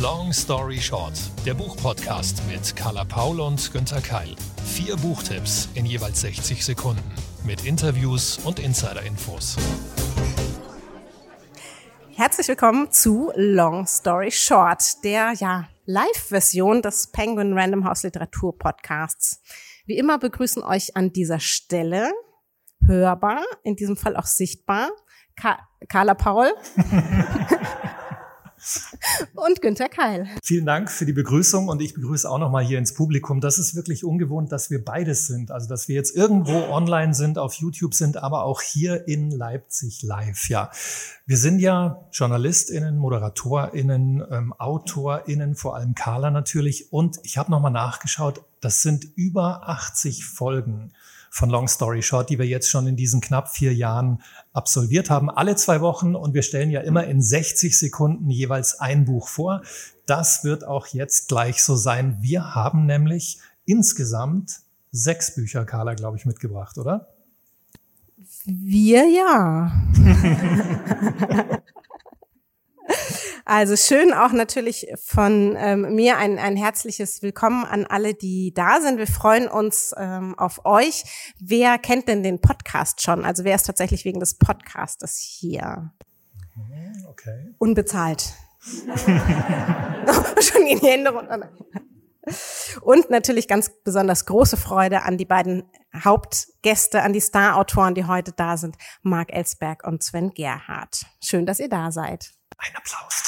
Long Story Short, der Buchpodcast mit Carla Paul und Günther Keil. Vier Buchtipps in jeweils 60 Sekunden mit Interviews und Insider-Infos. Herzlich willkommen zu Long Story Short, der ja Live-Version des Penguin Random House Literatur Podcasts. Wie immer begrüßen euch an dieser Stelle hörbar, in diesem Fall auch sichtbar, Ka Carla Paul und Günther Keil. Vielen Dank für die Begrüßung und ich begrüße auch nochmal hier ins Publikum. Das ist wirklich ungewohnt, dass wir beides sind. Also, dass wir jetzt irgendwo online sind, auf YouTube sind, aber auch hier in Leipzig live. Ja, wir sind ja JournalistInnen, ModeratorInnen, ähm, AutorInnen, vor allem Carla natürlich. Und ich habe nochmal nachgeschaut, das sind über 80 Folgen von Long Story Short, die wir jetzt schon in diesen knapp vier Jahren absolviert haben. Alle zwei Wochen und wir stellen ja immer in 60 Sekunden jeweils ein Buch vor. Das wird auch jetzt gleich so sein. Wir haben nämlich insgesamt sechs Bücher, Carla, glaube ich, mitgebracht, oder? Wir ja. Also schön auch natürlich von ähm, mir ein, ein herzliches Willkommen an alle, die da sind. Wir freuen uns ähm, auf euch. Wer kennt denn den Podcast schon? Also wer ist tatsächlich wegen des Podcastes hier? Okay. Unbezahlt. schon in die Hände runter. Und natürlich ganz besonders große Freude an die beiden Hauptgäste, an die Star-Autoren, die heute da sind, Marc Ellsberg und Sven Gerhardt. Schön, dass ihr da seid. Ein Applaus.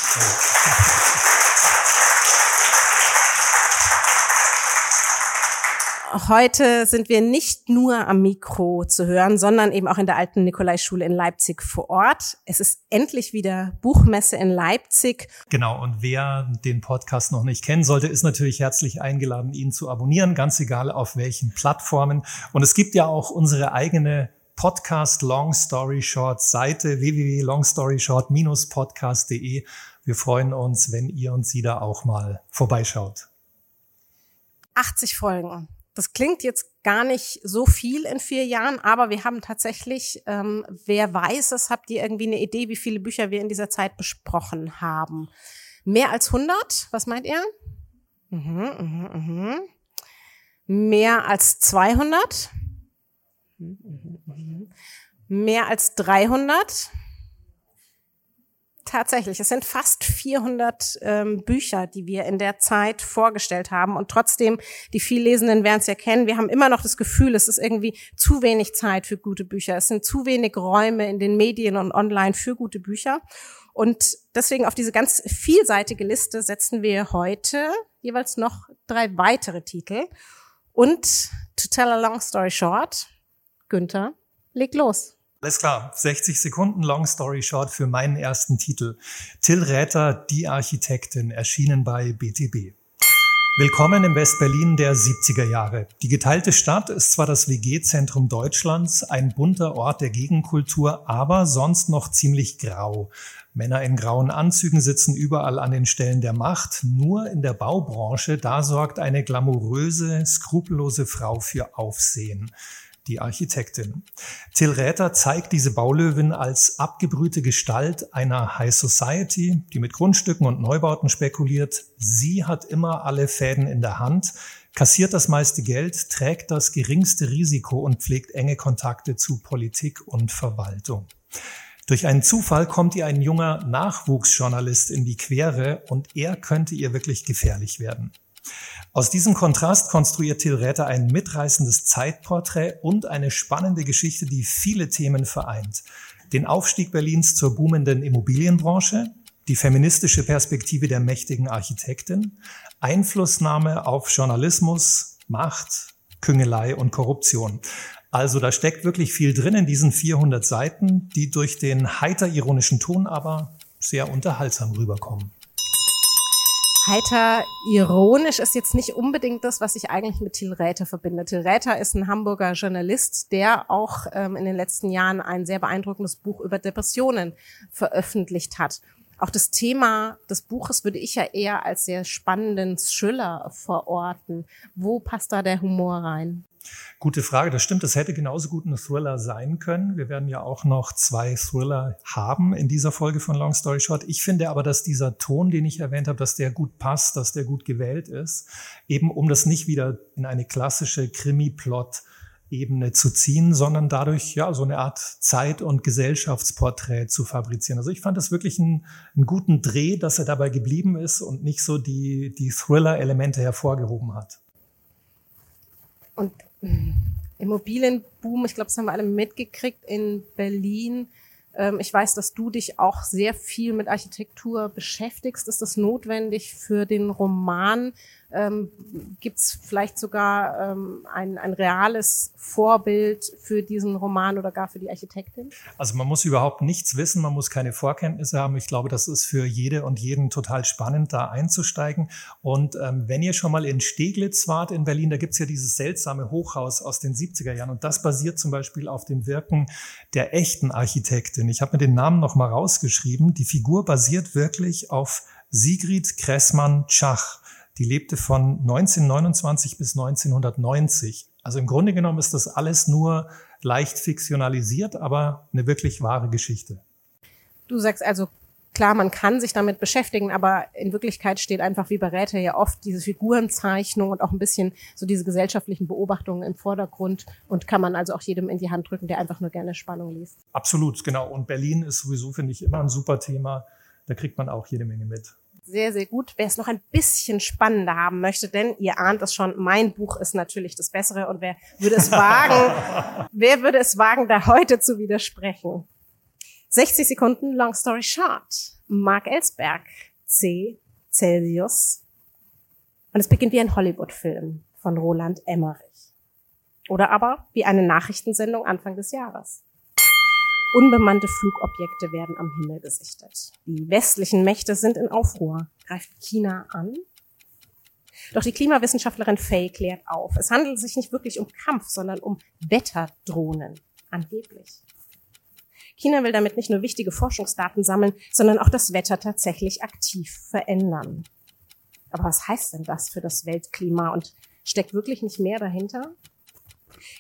Heute sind wir nicht nur am Mikro zu hören, sondern eben auch in der alten Nikolai-Schule in Leipzig vor Ort. Es ist endlich wieder Buchmesse in Leipzig. Genau, und wer den Podcast noch nicht kennen sollte, ist natürlich herzlich eingeladen, ihn zu abonnieren, ganz egal auf welchen Plattformen. Und es gibt ja auch unsere eigene Podcast Long Story Short Seite www.longstoryshort-podcast.de. Wir freuen uns, wenn ihr und Sie da auch mal vorbeischaut. 80 Folgen. Das klingt jetzt gar nicht so viel in vier Jahren, aber wir haben tatsächlich, ähm, wer weiß es, habt ihr irgendwie eine Idee, wie viele Bücher wir in dieser Zeit besprochen haben? Mehr als 100? Was meint ihr? Mhm, mhm, mhm. Mehr als 200? Mehr als 300? Tatsächlich, es sind fast 400 ähm, Bücher, die wir in der Zeit vorgestellt haben. Und trotzdem, die Viellesenden werden es ja kennen, wir haben immer noch das Gefühl, es ist irgendwie zu wenig Zeit für gute Bücher. Es sind zu wenig Räume in den Medien und online für gute Bücher. Und deswegen auf diese ganz vielseitige Liste setzen wir heute jeweils noch drei weitere Titel. Und to tell a long story short, Günther, leg los. Alles klar, 60 Sekunden Long Story Short für meinen ersten Titel. Till Räther, die Architektin, erschienen bei BTB. Willkommen im Westberlin der 70er Jahre. Die geteilte Stadt ist zwar das WG-Zentrum Deutschlands, ein bunter Ort der Gegenkultur, aber sonst noch ziemlich grau. Männer in grauen Anzügen sitzen überall an den Stellen der Macht. Nur in der Baubranche, da sorgt eine glamouröse, skrupellose Frau für Aufsehen die Architektin. Till Räther zeigt diese Baulöwin als abgebrühte Gestalt einer High Society, die mit Grundstücken und Neubauten spekuliert. Sie hat immer alle Fäden in der Hand, kassiert das meiste Geld, trägt das geringste Risiko und pflegt enge Kontakte zu Politik und Verwaltung. Durch einen Zufall kommt ihr ein junger Nachwuchsjournalist in die Quere und er könnte ihr wirklich gefährlich werden. Aus diesem Kontrast konstruiert Till Räther ein mitreißendes Zeitporträt und eine spannende Geschichte, die viele Themen vereint. Den Aufstieg Berlins zur boomenden Immobilienbranche, die feministische Perspektive der mächtigen Architektin, Einflussnahme auf Journalismus, Macht, Küngelei und Korruption. Also da steckt wirklich viel drin in diesen 400 Seiten, die durch den heiter ironischen Ton aber sehr unterhaltsam rüberkommen heiter ironisch ist jetzt nicht unbedingt das, was ich eigentlich mit Till Räther verbinde. Till Räther ist ein Hamburger Journalist, der auch ähm, in den letzten Jahren ein sehr beeindruckendes Buch über Depressionen veröffentlicht hat. Auch das Thema des Buches würde ich ja eher als sehr spannenden Thriller verorten. Wo passt da der Humor rein? Gute Frage, das stimmt. Das hätte genauso gut ein Thriller sein können. Wir werden ja auch noch zwei Thriller haben in dieser Folge von Long Story Short. Ich finde aber, dass dieser Ton, den ich erwähnt habe, dass der gut passt, dass der gut gewählt ist, eben um das nicht wieder in eine klassische Krimi-Plot Ebene zu ziehen, sondern dadurch ja so eine Art Zeit- und Gesellschaftsporträt zu fabrizieren. Also ich fand das wirklich einen, einen guten Dreh, dass er dabei geblieben ist und nicht so die, die Thriller-Elemente hervorgehoben hat. Und Immobilienboom, ich glaube, das haben wir alle mitgekriegt in Berlin. Ähm, ich weiß, dass du dich auch sehr viel mit Architektur beschäftigst. Ist das notwendig für den Roman? Ähm, gibt es vielleicht sogar ähm, ein, ein reales Vorbild für diesen Roman oder gar für die Architektin? Also man muss überhaupt nichts wissen, man muss keine Vorkenntnisse haben. Ich glaube, das ist für jede und jeden total spannend, da einzusteigen. Und ähm, wenn ihr schon mal in Steglitz wart in Berlin, da gibt's ja dieses seltsame Hochhaus aus den 70er Jahren und das basiert zum Beispiel auf dem Wirken der echten Architektin. Ich habe mir den Namen noch mal rausgeschrieben. Die Figur basiert wirklich auf Sigrid Kressmann-Schach. Die lebte von 1929 bis 1990. Also im Grunde genommen ist das alles nur leicht fiktionalisiert, aber eine wirklich wahre Geschichte. Du sagst also, klar, man kann sich damit beschäftigen, aber in Wirklichkeit steht einfach wie bei Räte ja oft diese Figurenzeichnung und auch ein bisschen so diese gesellschaftlichen Beobachtungen im Vordergrund und kann man also auch jedem in die Hand drücken, der einfach nur gerne Spannung liest. Absolut, genau. Und Berlin ist sowieso, finde ich, immer ein super Thema. Da kriegt man auch jede Menge mit sehr, sehr gut. Wer es noch ein bisschen spannender haben möchte, denn ihr ahnt es schon, mein Buch ist natürlich das Bessere und wer würde es wagen, wer würde es wagen, da heute zu widersprechen? 60 Sekunden, long story short. Mark Ellsberg, C. Celsius. Und es beginnt wie ein Hollywood-Film von Roland Emmerich. Oder aber wie eine Nachrichtensendung Anfang des Jahres. Unbemannte Flugobjekte werden am Himmel gesichtet. Die westlichen Mächte sind in Aufruhr. Greift China an? Doch die Klimawissenschaftlerin Faye klärt auf. Es handelt sich nicht wirklich um Kampf, sondern um Wetterdrohnen. Angeblich. China will damit nicht nur wichtige Forschungsdaten sammeln, sondern auch das Wetter tatsächlich aktiv verändern. Aber was heißt denn das für das Weltklima und steckt wirklich nicht mehr dahinter?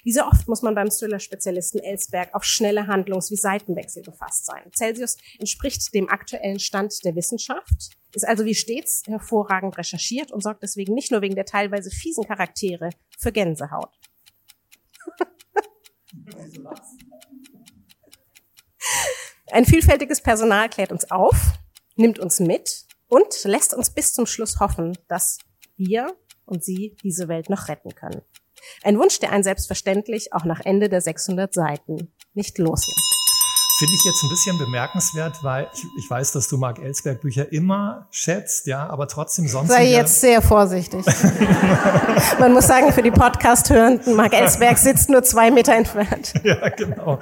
Wie so oft muss man beim Thriller-Spezialisten Ellsberg auf schnelle Handlungs- wie Seitenwechsel gefasst sein. Celsius entspricht dem aktuellen Stand der Wissenschaft, ist also wie stets hervorragend recherchiert und sorgt deswegen nicht nur wegen der teilweise fiesen Charaktere für Gänsehaut. Ein vielfältiges Personal klärt uns auf, nimmt uns mit und lässt uns bis zum Schluss hoffen, dass wir und sie diese Welt noch retten können. Ein Wunsch, der einen selbstverständlich auch nach Ende der 600 Seiten nicht loslässt. Finde ich jetzt ein bisschen bemerkenswert, weil ich, ich weiß, dass du Mark Ellsberg Bücher immer schätzt, ja, aber trotzdem sonst. Sei jetzt sehr vorsichtig. Man muss sagen, für die Podcast-Hörenden, Mark Ellsberg sitzt nur zwei Meter entfernt. ja, genau.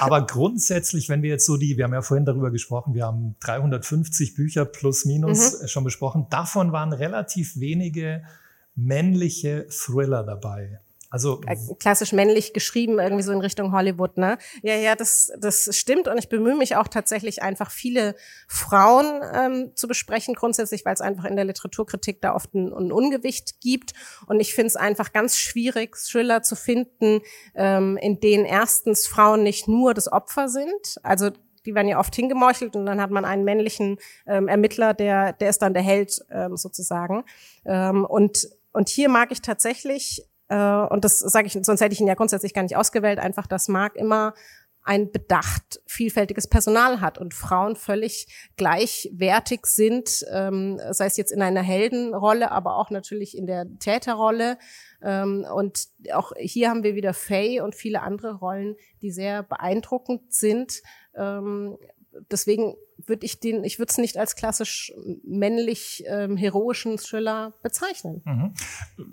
Aber grundsätzlich, wenn wir jetzt so die, wir haben ja vorhin darüber gesprochen, wir haben 350 Bücher plus minus mhm. schon besprochen. Davon waren relativ wenige männliche Thriller dabei. Also klassisch männlich geschrieben, irgendwie so in Richtung Hollywood, ne? Ja, ja, das, das stimmt und ich bemühe mich auch tatsächlich einfach viele Frauen ähm, zu besprechen, grundsätzlich, weil es einfach in der Literaturkritik da oft ein, ein Ungewicht gibt. Und ich finde es einfach ganz schwierig, Thriller zu finden, ähm, in denen erstens Frauen nicht nur das Opfer sind, also die werden ja oft hingemeuchelt und dann hat man einen männlichen ähm, Ermittler, der, der ist dann der Held ähm, sozusagen. Ähm, und und hier mag ich tatsächlich, äh, und das sage ich, sonst hätte ich ihn ja grundsätzlich gar nicht ausgewählt, einfach, dass Mark immer ein bedacht vielfältiges Personal hat und Frauen völlig gleichwertig sind, ähm, sei es jetzt in einer Heldenrolle, aber auch natürlich in der Täterrolle. Ähm, und auch hier haben wir wieder Faye und viele andere Rollen, die sehr beeindruckend sind. Ähm, deswegen würde ich den, ich würde es nicht als klassisch männlich ähm, heroischen Thriller bezeichnen. Mhm.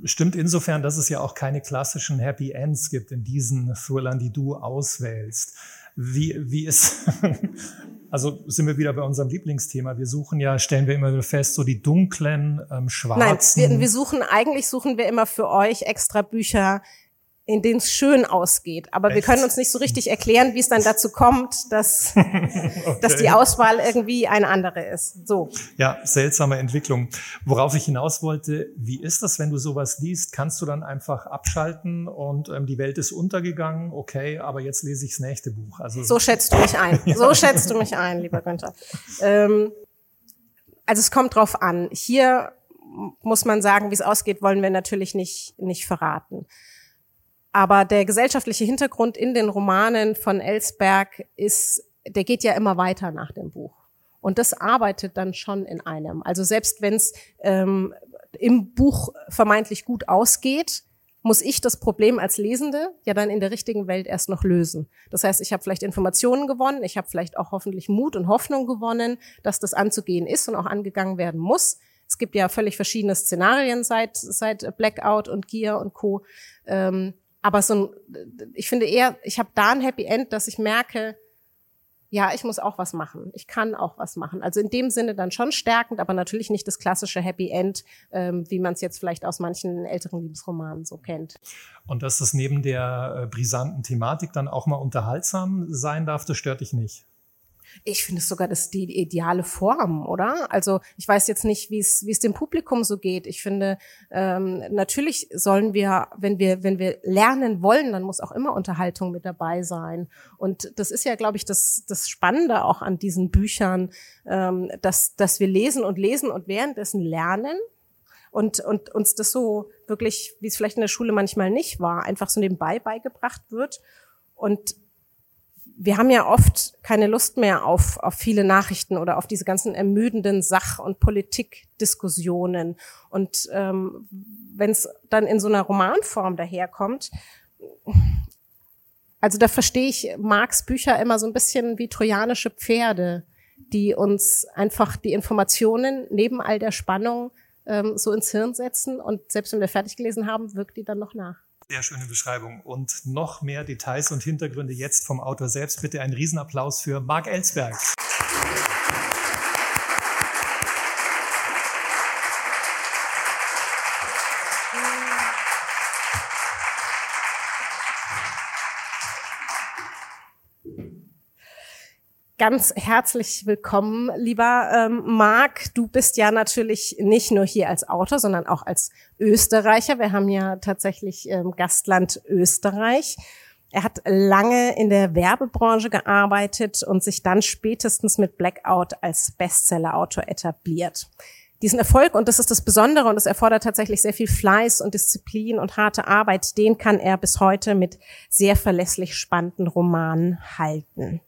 Stimmt insofern, dass es ja auch keine klassischen Happy Ends gibt in diesen Thrillern, die du auswählst. Wie, wie ist, also sind wir wieder bei unserem Lieblingsthema. Wir suchen ja, stellen wir immer wieder fest, so die dunklen, ähm, schwarzen. Nein, wir, wir suchen, eigentlich suchen wir immer für euch extra Bücher, in denen es schön ausgeht. Aber Echt? wir können uns nicht so richtig erklären, wie es dann dazu kommt, dass, okay. dass die Auswahl irgendwie eine andere ist. So. Ja, seltsame Entwicklung. Worauf ich hinaus wollte, wie ist das, wenn du sowas liest? Kannst du dann einfach abschalten und ähm, die Welt ist untergegangen, okay, aber jetzt lese ich das nächste Buch. Also so schätzt du mich ein. So schätzt du mich ein, lieber Günther. Ähm, also es kommt drauf an. Hier muss man sagen, wie es ausgeht, wollen wir natürlich nicht, nicht verraten. Aber der gesellschaftliche Hintergrund in den Romanen von Ellsberg ist, der geht ja immer weiter nach dem Buch. Und das arbeitet dann schon in einem. Also selbst wenn es ähm, im Buch vermeintlich gut ausgeht, muss ich das Problem als Lesende ja dann in der richtigen Welt erst noch lösen. Das heißt, ich habe vielleicht Informationen gewonnen, ich habe vielleicht auch hoffentlich Mut und Hoffnung gewonnen, dass das anzugehen ist und auch angegangen werden muss. Es gibt ja völlig verschiedene Szenarien seit, seit Blackout und Gear und Co. Ähm, aber so ein, ich finde eher, ich habe da ein Happy End, dass ich merke, ja, ich muss auch was machen. Ich kann auch was machen. Also in dem Sinne dann schon stärkend, aber natürlich nicht das klassische Happy End, ähm, wie man es jetzt vielleicht aus manchen älteren Liebesromanen so kennt. Und dass das neben der äh, brisanten Thematik dann auch mal unterhaltsam sein darf, das stört dich nicht. Ich finde es sogar das die ideale Form, oder? Also ich weiß jetzt nicht, wie es wie es dem Publikum so geht. Ich finde ähm, natürlich sollen wir, wenn wir wenn wir lernen wollen, dann muss auch immer Unterhaltung mit dabei sein. Und das ist ja, glaube ich, das das Spannende auch an diesen Büchern, ähm, dass dass wir lesen und lesen und währenddessen lernen und, und uns das so wirklich, wie es vielleicht in der Schule manchmal nicht war, einfach so nebenbei beigebracht wird. Und wir haben ja oft keine Lust mehr auf, auf viele Nachrichten oder auf diese ganzen ermüdenden Sach- und Politikdiskussionen. Und ähm, wenn es dann in so einer Romanform daherkommt, also da verstehe ich Marx Bücher immer so ein bisschen wie trojanische Pferde, die uns einfach die Informationen neben all der Spannung ähm, so ins Hirn setzen und selbst wenn wir fertig gelesen haben, wirkt die dann noch nach. Sehr schöne Beschreibung. Und noch mehr Details und Hintergründe jetzt vom Autor selbst. Bitte einen Riesenapplaus für Marc Ellsberg. Ganz herzlich willkommen, lieber ähm, Marc. Du bist ja natürlich nicht nur hier als Autor, sondern auch als Österreicher. Wir haben ja tatsächlich ähm, Gastland Österreich. Er hat lange in der Werbebranche gearbeitet und sich dann spätestens mit Blackout als Bestseller-Autor etabliert. Diesen Erfolg, und das ist das Besondere, und es erfordert tatsächlich sehr viel Fleiß und Disziplin und harte Arbeit, den kann er bis heute mit sehr verlässlich spannenden Romanen halten.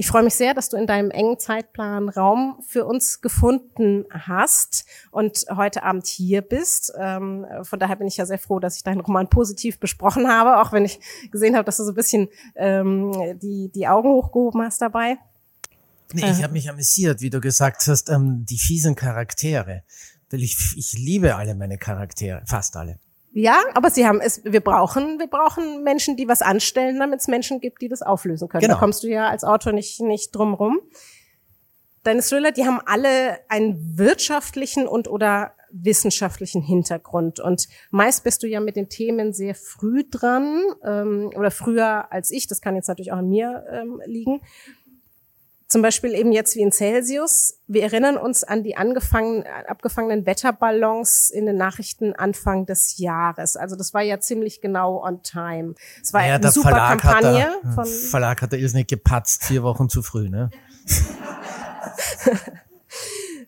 Ich freue mich sehr, dass du in deinem engen Zeitplan Raum für uns gefunden hast und heute Abend hier bist. Ähm, von daher bin ich ja sehr froh, dass ich deinen Roman positiv besprochen habe, auch wenn ich gesehen habe, dass du so ein bisschen ähm, die, die Augen hochgehoben hast dabei. Nee, ich habe mich amüsiert, wie du gesagt hast, ähm, die fiesen Charaktere. Weil ich, ich liebe alle meine Charaktere, fast alle. Ja, aber sie haben es, wir brauchen, wir brauchen Menschen, die was anstellen, damit es Menschen gibt, die das auflösen können. Genau. Da kommst du ja als Autor nicht, nicht drum rum. Deine Thriller, die haben alle einen wirtschaftlichen und oder wissenschaftlichen Hintergrund. Und meist bist du ja mit den Themen sehr früh dran ähm, oder früher als ich. Das kann jetzt natürlich auch an mir ähm, liegen. Zum Beispiel eben jetzt wie in Celsius. Wir erinnern uns an die abgefangenen Wetterballons in den Nachrichten Anfang des Jahres. Also das war ja ziemlich genau on time. Es war ja, eine super Verlag Kampagne. Hat der, von Verlag hat ist nicht gepatzt, vier Wochen zu früh, ne?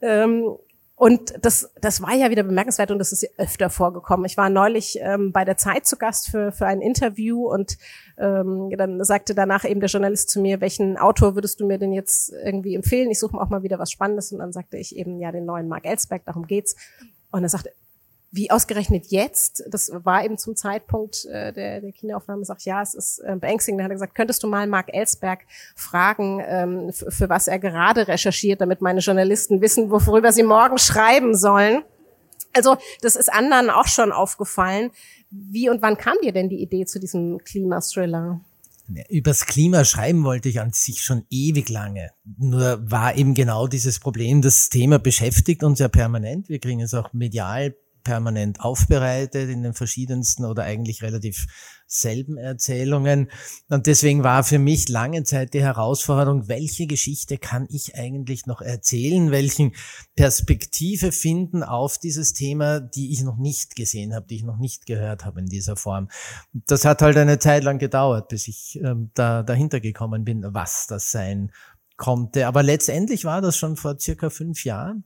ähm, und das, das war ja wieder bemerkenswert und das ist öfter vorgekommen. Ich war neulich ähm, bei der Zeit zu Gast für, für ein Interview und ähm, dann sagte danach eben der Journalist zu mir, welchen Autor würdest du mir denn jetzt irgendwie empfehlen? Ich suche auch mal wieder was Spannendes und dann sagte ich eben, ja, den neuen Mark Ellsberg, darum geht's. Und er sagte, wie ausgerechnet jetzt, das war eben zum Zeitpunkt äh, der, der Kinoaufnahme, sagt, ja, es ist äh, beängstigend. Da hat er gesagt, könntest du mal Mark Ellsberg fragen, ähm, für was er gerade recherchiert, damit meine Journalisten wissen, worüber sie morgen schreiben sollen. Also das ist anderen auch schon aufgefallen. Wie und wann kam dir denn die Idee zu diesem Klimathriller? Übers Klima schreiben wollte ich an sich schon ewig lange. Nur war eben genau dieses Problem, das Thema beschäftigt uns ja permanent. Wir kriegen es auch medial permanent aufbereitet in den verschiedensten oder eigentlich relativ selben Erzählungen. Und deswegen war für mich lange Zeit die Herausforderung, welche Geschichte kann ich eigentlich noch erzählen, welchen Perspektive finden auf dieses Thema, die ich noch nicht gesehen habe, die ich noch nicht gehört habe in dieser Form. Das hat halt eine Zeit lang gedauert, bis ich ähm, da dahinter gekommen bin, was das sein konnte. Aber letztendlich war das schon vor circa fünf Jahren.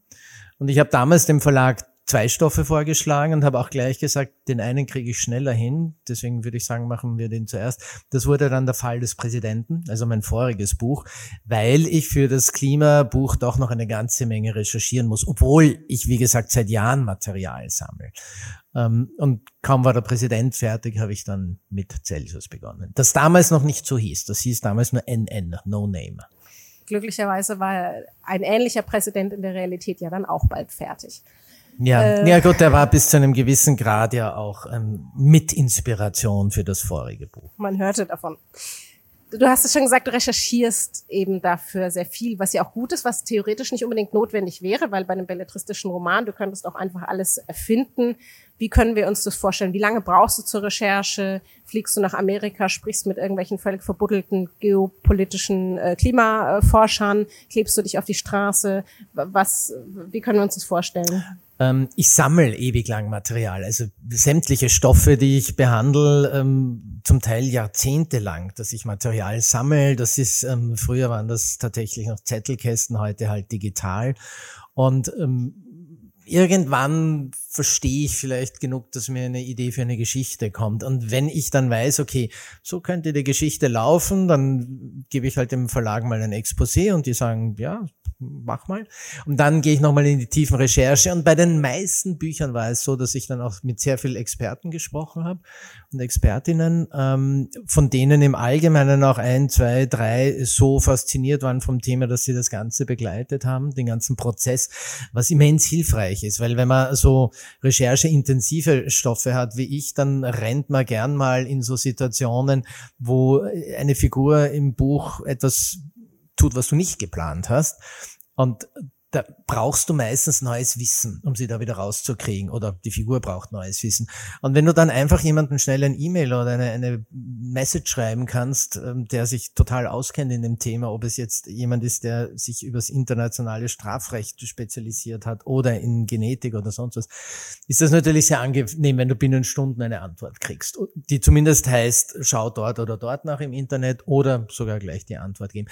Und ich habe damals dem Verlag zwei Stoffe vorgeschlagen und habe auch gleich gesagt, den einen kriege ich schneller hin. Deswegen würde ich sagen, machen wir den zuerst. Das wurde dann der Fall des Präsidenten, also mein voriges Buch, weil ich für das Klimabuch doch noch eine ganze Menge recherchieren muss, obwohl ich, wie gesagt, seit Jahren Material sammle. Ähm, und kaum war der Präsident fertig, habe ich dann mit Celsius begonnen. Das damals noch nicht so hieß. Das hieß damals nur NN, No Name. Glücklicherweise war ein ähnlicher Präsident in der Realität ja dann auch bald fertig. Ja, äh, ja gut, der war bis zu einem gewissen Grad ja auch ähm, mit Inspiration für das vorige Buch. Man hörte davon. Du hast es schon gesagt, du recherchierst eben dafür sehr viel, was ja auch gut ist, was theoretisch nicht unbedingt notwendig wäre, weil bei einem belletristischen Roman, du könntest auch einfach alles erfinden. Wie können wir uns das vorstellen? Wie lange brauchst du zur Recherche? Fliegst du nach Amerika, sprichst mit irgendwelchen völlig verbuddelten geopolitischen äh, Klimaforschern? Klebst du dich auf die Straße? Was, wie können wir uns das vorstellen? Ähm, ich sammle ewig lang Material, also sämtliche Stoffe, die ich behandle, ähm, zum Teil jahrzehntelang, dass ich Material sammle. Das ist, ähm, früher waren das tatsächlich noch Zettelkästen, heute halt digital. Und ähm, irgendwann verstehe ich vielleicht genug, dass mir eine Idee für eine Geschichte kommt. Und wenn ich dann weiß, okay, so könnte die Geschichte laufen, dann gebe ich halt dem Verlag mal ein Exposé und die sagen, ja, mach mal. Und dann gehe ich nochmal in die tiefen Recherche. Und bei den meisten Büchern war es so, dass ich dann auch mit sehr vielen Experten gesprochen habe und Expertinnen, ähm, von denen im Allgemeinen auch ein, zwei, drei so fasziniert waren vom Thema, dass sie das Ganze begleitet haben, den ganzen Prozess, was immens hilfreich ist. Weil wenn man so rechercheintensive Stoffe hat wie ich, dann rennt man gern mal in so Situationen, wo eine Figur im Buch etwas tut, was du nicht geplant hast. Und da brauchst du meistens neues Wissen, um sie da wieder rauszukriegen oder die Figur braucht neues Wissen. Und wenn du dann einfach jemanden schnell ein E-Mail oder eine, eine Message schreiben kannst, ähm, der sich total auskennt in dem Thema, ob es jetzt jemand ist, der sich übers internationale Strafrecht spezialisiert hat oder in Genetik oder sonst was, ist das natürlich sehr angenehm, wenn du binnen Stunden eine Antwort kriegst, die zumindest heißt, schau dort oder dort nach im Internet oder sogar gleich die Antwort geben.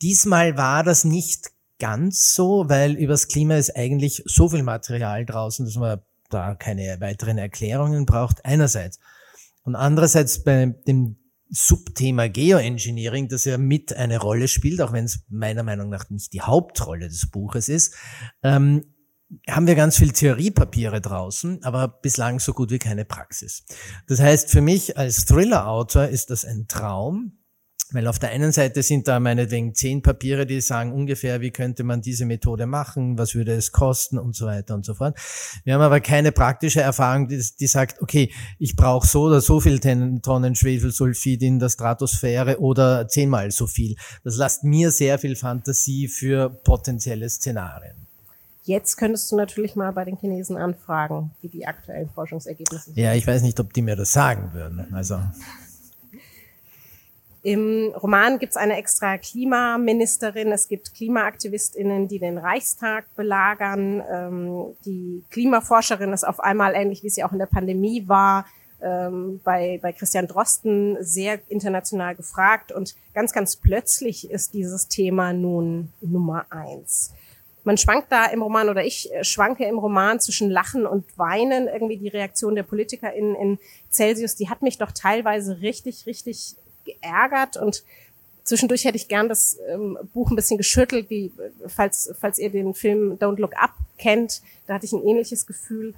Diesmal war das nicht ganz so, weil übers Klima ist eigentlich so viel Material draußen, dass man da keine weiteren Erklärungen braucht, einerseits. Und andererseits bei dem Subthema Geoengineering, das ja mit eine Rolle spielt, auch wenn es meiner Meinung nach nicht die Hauptrolle des Buches ist, ähm, haben wir ganz viel Theoriepapiere draußen, aber bislang so gut wie keine Praxis. Das heißt, für mich als Thriller-Autor ist das ein Traum, weil auf der einen Seite sind da meinetwegen zehn Papiere, die sagen ungefähr, wie könnte man diese Methode machen, was würde es kosten und so weiter und so fort. Wir haben aber keine praktische Erfahrung, die, die sagt, okay, ich brauche so oder so viel Tonnen Schwefelsulfid in der Stratosphäre oder zehnmal so viel. Das lasst mir sehr viel Fantasie für potenzielle Szenarien. Jetzt könntest du natürlich mal bei den Chinesen anfragen, wie die aktuellen Forschungsergebnisse sind. Ja, ich weiß nicht, ob die mir das sagen würden. Also im Roman gibt es eine extra Klimaministerin, es gibt KlimaaktivistInnen, die den Reichstag belagern. Ähm, die Klimaforscherin ist auf einmal, ähnlich wie sie auch in der Pandemie war, ähm, bei, bei Christian Drosten sehr international gefragt. Und ganz, ganz plötzlich ist dieses Thema nun Nummer eins. Man schwankt da im Roman oder ich schwanke im Roman zwischen Lachen und Weinen. Irgendwie die Reaktion der PolitikerInnen in Celsius, die hat mich doch teilweise richtig, richtig geärgert und zwischendurch hätte ich gern das ähm, Buch ein bisschen geschüttelt, wie falls falls ihr den Film Don't Look Up kennt, da hatte ich ein ähnliches Gefühl.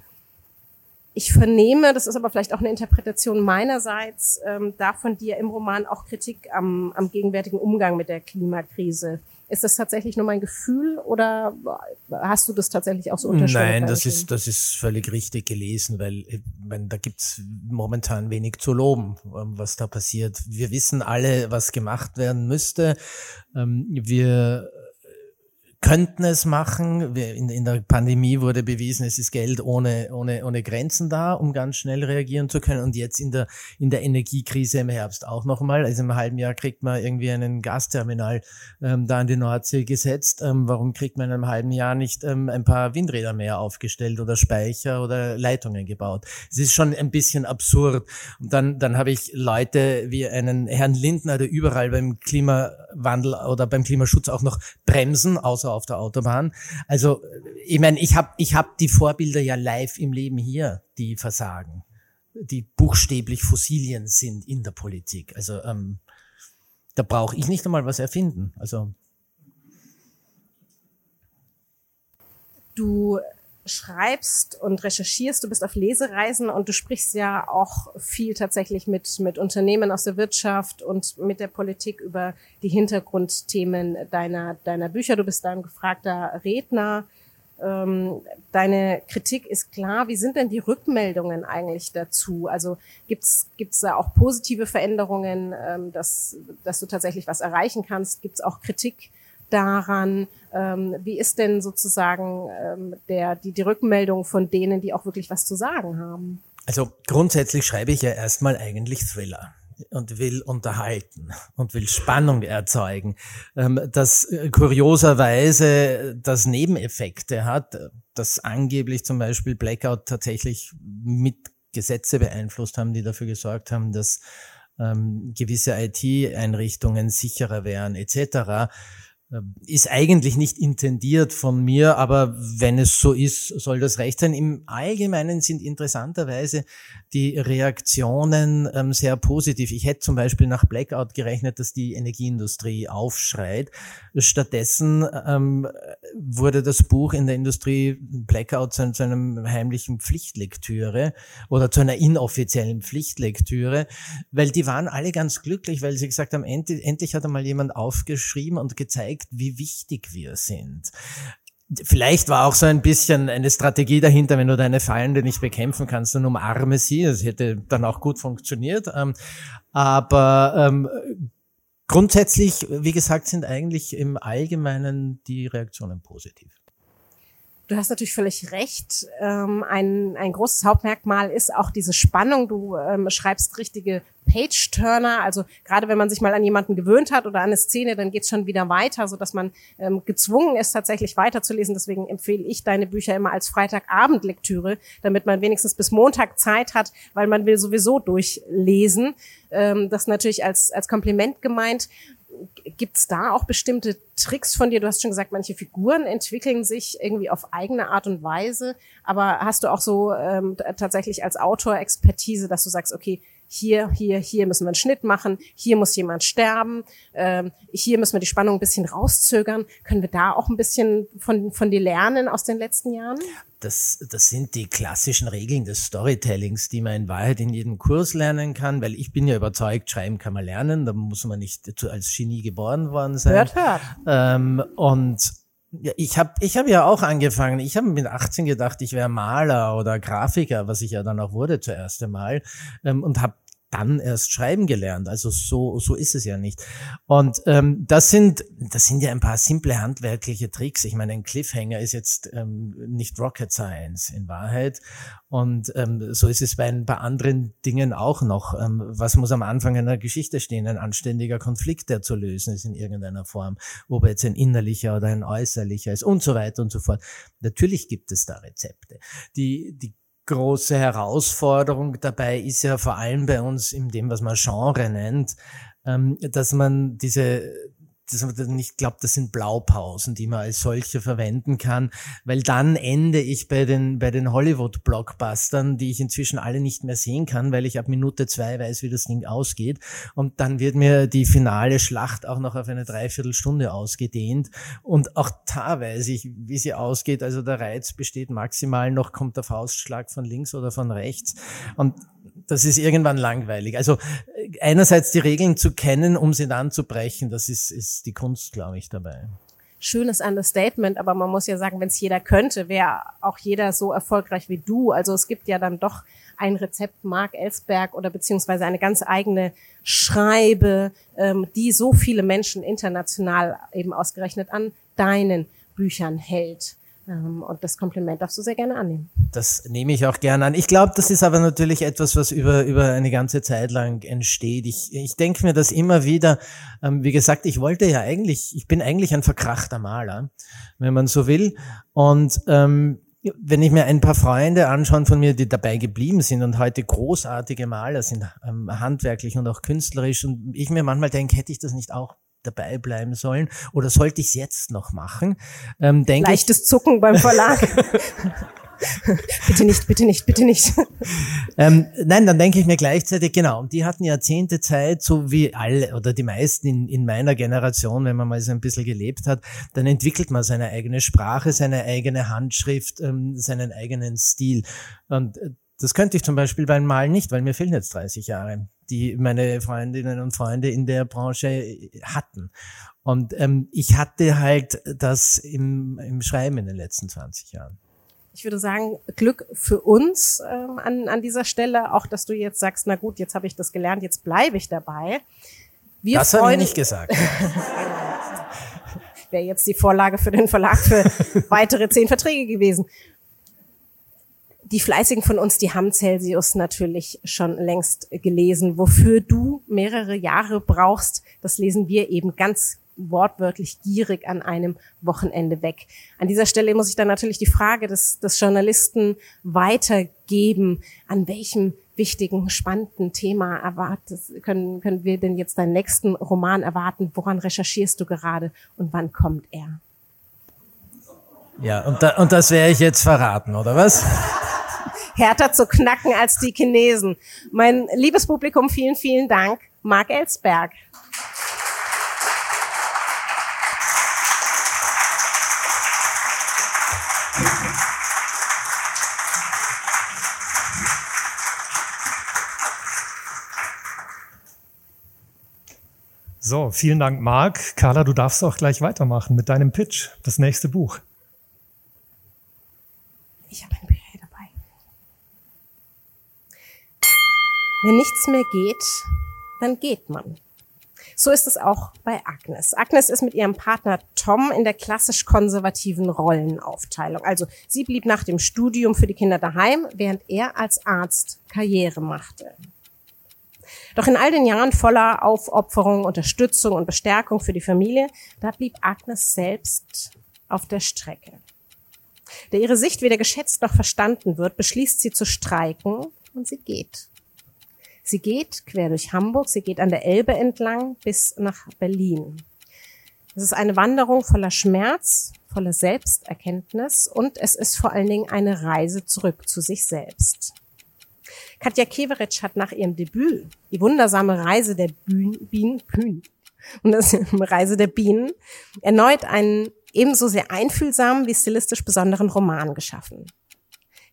Ich vernehme, das ist aber vielleicht auch eine Interpretation meinerseits, ähm, davon dir im Roman auch Kritik am, am gegenwärtigen Umgang mit der Klimakrise. Ist das tatsächlich nur mein Gefühl oder hast du das tatsächlich auch so unterschrieben? Nein, das ist, das ist völlig richtig gelesen, weil ich meine, da gibt's momentan wenig zu loben, ähm, was da passiert. Wir wissen alle, was gemacht werden müsste. Ähm, wir könnten es machen. In, in, der Pandemie wurde bewiesen, es ist Geld ohne, ohne, ohne Grenzen da, um ganz schnell reagieren zu können. Und jetzt in der, in der Energiekrise im Herbst auch nochmal. Also im halben Jahr kriegt man irgendwie einen Gasterminal ähm, da an die Nordsee gesetzt. Ähm, warum kriegt man in einem halben Jahr nicht ähm, ein paar Windräder mehr aufgestellt oder Speicher oder Leitungen gebaut? Es ist schon ein bisschen absurd. Und dann, dann habe ich Leute wie einen Herrn Lindner, der überall beim Klimawandel oder beim Klimaschutz auch noch bremsen, außer auf der Autobahn. Also ich meine, ich habe ich hab die Vorbilder ja live im Leben hier, die versagen, die buchstäblich Fossilien sind in der Politik. Also ähm, da brauche ich nicht einmal was erfinden. Also du schreibst und recherchierst, du bist auf Lesereisen und du sprichst ja auch viel tatsächlich mit, mit Unternehmen aus der Wirtschaft und mit der Politik über die Hintergrundthemen deiner, deiner Bücher. Du bist da ein gefragter Redner. Ähm, deine Kritik ist klar. Wie sind denn die Rückmeldungen eigentlich dazu? Also gibt's gibt's da auch positive Veränderungen, ähm, dass, dass du tatsächlich was erreichen kannst? Gibt's auch Kritik daran? Ähm, wie ist denn sozusagen ähm, der, die, die Rückmeldung von denen, die auch wirklich was zu sagen haben? Also grundsätzlich schreibe ich ja erstmal eigentlich Thriller und will unterhalten und will Spannung erzeugen, ähm, das äh, kurioserweise das Nebeneffekte hat, dass angeblich zum Beispiel Blackout tatsächlich mit Gesetze beeinflusst haben, die dafür gesorgt haben, dass ähm, gewisse IT-Einrichtungen sicherer wären etc. Ähm, ist eigentlich nicht intendiert von mir, aber wenn es so ist, soll das recht sein. Im Allgemeinen sind interessanterweise die Reaktionen ähm, sehr positiv. Ich hätte zum Beispiel nach Blackout gerechnet, dass die Energieindustrie aufschreit. Stattdessen ähm, wurde das Buch in der Industrie Blackout zu, zu einem heimlichen Pflichtlektüre oder zu einer inoffiziellen Pflichtlektüre, weil die waren alle ganz glücklich, weil sie gesagt haben, endlich, endlich hat einmal jemand aufgeschrieben und gezeigt, wie wichtig wir sind. Vielleicht war auch so ein bisschen eine Strategie dahinter, wenn du deine Feinde nicht bekämpfen kannst, dann umarme sie. Das hätte dann auch gut funktioniert. Ähm, aber ähm, grundsätzlich, wie gesagt, sind eigentlich im Allgemeinen die Reaktionen positiv. Du hast natürlich völlig recht. Ähm, ein, ein großes Hauptmerkmal ist auch diese Spannung. Du ähm, schreibst richtige Page-Turner. Also gerade wenn man sich mal an jemanden gewöhnt hat oder an eine Szene, dann geht's schon wieder weiter, so dass man ähm, gezwungen ist, tatsächlich weiterzulesen. Deswegen empfehle ich deine Bücher immer als Freitagabend-Lektüre, damit man wenigstens bis Montag Zeit hat, weil man will sowieso durchlesen. Ähm, das natürlich als, als Kompliment gemeint. Gibt's da auch bestimmte Tricks von dir? Du hast schon gesagt, manche Figuren entwickeln sich irgendwie auf eigene Art und Weise. Aber hast du auch so ähm, tatsächlich als Autor Expertise, dass du sagst, okay, hier, hier, hier müssen wir einen Schnitt machen, hier muss jemand sterben, ähm, hier müssen wir die Spannung ein bisschen rauszögern. Können wir da auch ein bisschen von, von dir lernen aus den letzten Jahren? Das, das sind die klassischen Regeln des Storytellings, die man in Wahrheit in jedem Kurs lernen kann, weil ich bin ja überzeugt, schreiben kann man lernen, da muss man nicht als Genie geboren worden sein. Hört, hört. Ähm, und ja, ich habe ich hab ja auch angefangen. Ich habe mit 18 gedacht, ich wäre Maler oder Grafiker, was ich ja dann auch wurde zuerst einmal, ähm, und habe dann erst schreiben gelernt. Also so, so ist es ja nicht. Und ähm, das sind, das sind ja ein paar simple handwerkliche Tricks. Ich meine, ein Cliffhanger ist jetzt ähm, nicht Rocket Science in Wahrheit. Und ähm, so ist es bei ein paar anderen Dingen auch noch. Ähm, was muss am Anfang einer Geschichte stehen? Ein anständiger Konflikt, der zu lösen ist in irgendeiner Form. Ob er jetzt ein innerlicher oder ein äußerlicher ist und so weiter und so fort. Natürlich gibt es da Rezepte. Die, die große Herausforderung dabei ist ja vor allem bei uns in dem, was man Genre nennt, ähm, dass man diese das nicht glaubt, das sind Blaupausen, die man als solche verwenden kann, weil dann ende ich bei den, bei den Hollywood-Blockbustern, die ich inzwischen alle nicht mehr sehen kann, weil ich ab Minute zwei weiß, wie das Ding ausgeht. Und dann wird mir die finale Schlacht auch noch auf eine Dreiviertelstunde ausgedehnt. Und auch da weiß ich, wie sie ausgeht. Also der Reiz besteht maximal noch, kommt der Faustschlag von links oder von rechts. Und das ist irgendwann langweilig. Also einerseits die Regeln zu kennen, um sie dann zu brechen, das ist, ist die Kunst, glaube ich, dabei. Schönes Understatement, aber man muss ja sagen, wenn es jeder könnte, wäre auch jeder so erfolgreich wie du. Also es gibt ja dann doch ein Rezept Mark Ellsberg oder beziehungsweise eine ganz eigene Schreibe, ähm, die so viele Menschen international eben ausgerechnet an deinen Büchern hält. Ähm, und das Kompliment darfst du sehr gerne annehmen. Das nehme ich auch gerne an. Ich glaube, das ist aber natürlich etwas, was über, über eine ganze Zeit lang entsteht. Ich, ich denke mir das immer wieder. Ähm, wie gesagt, ich wollte ja eigentlich, ich bin eigentlich ein verkrachter Maler, wenn man so will. Und ähm, wenn ich mir ein paar Freunde anschaue von mir, die dabei geblieben sind und heute großartige Maler sind, ähm, handwerklich und auch künstlerisch, und ich mir manchmal denke, hätte ich das nicht auch dabei bleiben sollen oder sollte ich es jetzt noch machen? Ähm, Leichtes ich, Zucken beim Verlag. bitte nicht, bitte nicht, bitte nicht. ähm, nein, dann denke ich mir gleichzeitig, genau, und die hatten Jahrzehnte Zeit, so wie alle oder die meisten in, in meiner Generation, wenn man mal so ein bisschen gelebt hat, dann entwickelt man seine eigene Sprache, seine eigene Handschrift, ähm, seinen eigenen Stil. Und äh, das könnte ich zum Beispiel beim Malen nicht, weil mir fehlen jetzt 30 Jahre, die meine Freundinnen und Freunde in der Branche äh, hatten. Und ähm, ich hatte halt das im, im Schreiben in den letzten 20 Jahren. Ich würde sagen, Glück für uns ähm, an, an dieser Stelle, auch dass du jetzt sagst, na gut, jetzt habe ich das gelernt, jetzt bleibe ich dabei. Wir das habe ich nicht gesagt. Wäre jetzt die Vorlage für den Verlag für weitere zehn Verträge gewesen die Fleißigen von uns, die haben Celsius natürlich schon längst gelesen. Wofür du mehrere Jahre brauchst, das lesen wir eben ganz wortwörtlich gierig an einem Wochenende weg. An dieser Stelle muss ich dann natürlich die Frage des, des Journalisten weitergeben, an welchem wichtigen, spannenden Thema erwartet, können, können wir denn jetzt deinen nächsten Roman erwarten? Woran recherchierst du gerade und wann kommt er? Ja, und, da, und das wäre ich jetzt verraten, oder was? Härter zu knacken als die Chinesen. Mein liebes Publikum, vielen, vielen Dank. Marc Elsberg. So, vielen Dank, Marc. Carla, du darfst auch gleich weitermachen mit deinem Pitch, das nächste Buch. Ich habe ein Bücher Wenn nichts mehr geht, dann geht man. So ist es auch bei Agnes. Agnes ist mit ihrem Partner Tom in der klassisch konservativen Rollenaufteilung. Also sie blieb nach dem Studium für die Kinder daheim, während er als Arzt Karriere machte. Doch in all den Jahren voller Aufopferung, Unterstützung und Bestärkung für die Familie, da blieb Agnes selbst auf der Strecke. Da ihre Sicht weder geschätzt noch verstanden wird, beschließt sie zu streiken und sie geht. Sie geht quer durch Hamburg, sie geht an der Elbe entlang bis nach Berlin. Es ist eine Wanderung voller Schmerz, voller Selbsterkenntnis und es ist vor allen Dingen eine Reise zurück zu sich selbst. Katja Keveritsch hat nach ihrem Debüt die wundersame Reise der Bienen, Bienen, Bienen und das Reise der Bienen erneut einen ebenso sehr einfühlsamen wie stilistisch besonderen Roman geschaffen.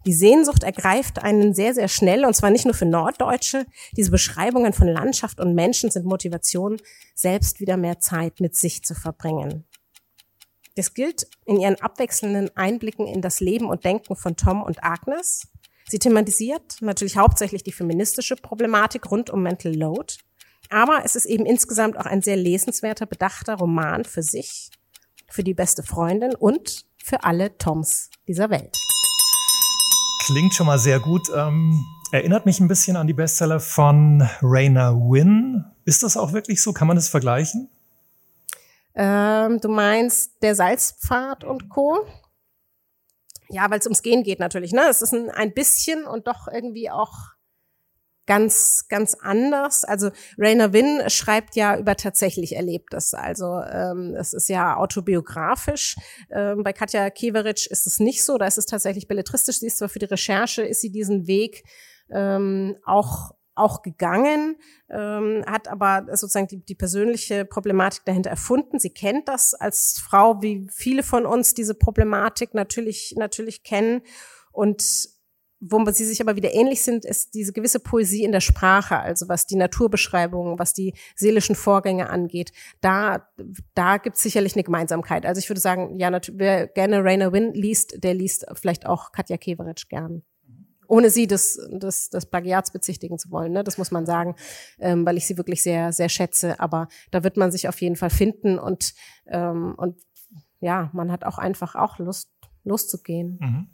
Die Sehnsucht ergreift einen sehr, sehr schnell, und zwar nicht nur für Norddeutsche. Diese Beschreibungen von Landschaft und Menschen sind Motivation, selbst wieder mehr Zeit mit sich zu verbringen. Das gilt in ihren abwechselnden Einblicken in das Leben und Denken von Tom und Agnes. Sie thematisiert natürlich hauptsächlich die feministische Problematik rund um Mental Load. Aber es ist eben insgesamt auch ein sehr lesenswerter, bedachter Roman für sich, für die beste Freundin und für alle Toms dieser Welt. Klingt schon mal sehr gut. Ähm, erinnert mich ein bisschen an die Bestseller von Raina Wynn. Ist das auch wirklich so? Kann man das vergleichen? Ähm, du meinst der Salzpfad und Co. Ja, weil es ums Gehen geht natürlich. Ne, es ist ein, ein bisschen und doch irgendwie auch ganz, ganz anders. Also Rainer Wynn schreibt ja über tatsächlich Erlebtes. Also ähm, es ist ja autobiografisch. Ähm, bei Katja Keveritsch ist es nicht so. Da ist es tatsächlich belletristisch. Sie ist zwar für die Recherche, ist sie diesen Weg ähm, auch auch gegangen, ähm, hat aber sozusagen die, die persönliche Problematik dahinter erfunden. Sie kennt das als Frau, wie viele von uns diese Problematik natürlich natürlich kennen und wo sie sich aber wieder ähnlich sind, ist diese gewisse Poesie in der Sprache, also was die Naturbeschreibungen, was die seelischen Vorgänge angeht. Da, da gibt es sicherlich eine Gemeinsamkeit. Also ich würde sagen, ja, wer gerne Rainer Wynn liest, der liest vielleicht auch Katja Keveritsch gern. Ohne sie des, des, des Plagiats bezichtigen zu wollen, ne? das muss man sagen, ähm, weil ich sie wirklich sehr, sehr schätze. Aber da wird man sich auf jeden Fall finden und, ähm, und ja, man hat auch einfach auch Lust, loszugehen. Mhm.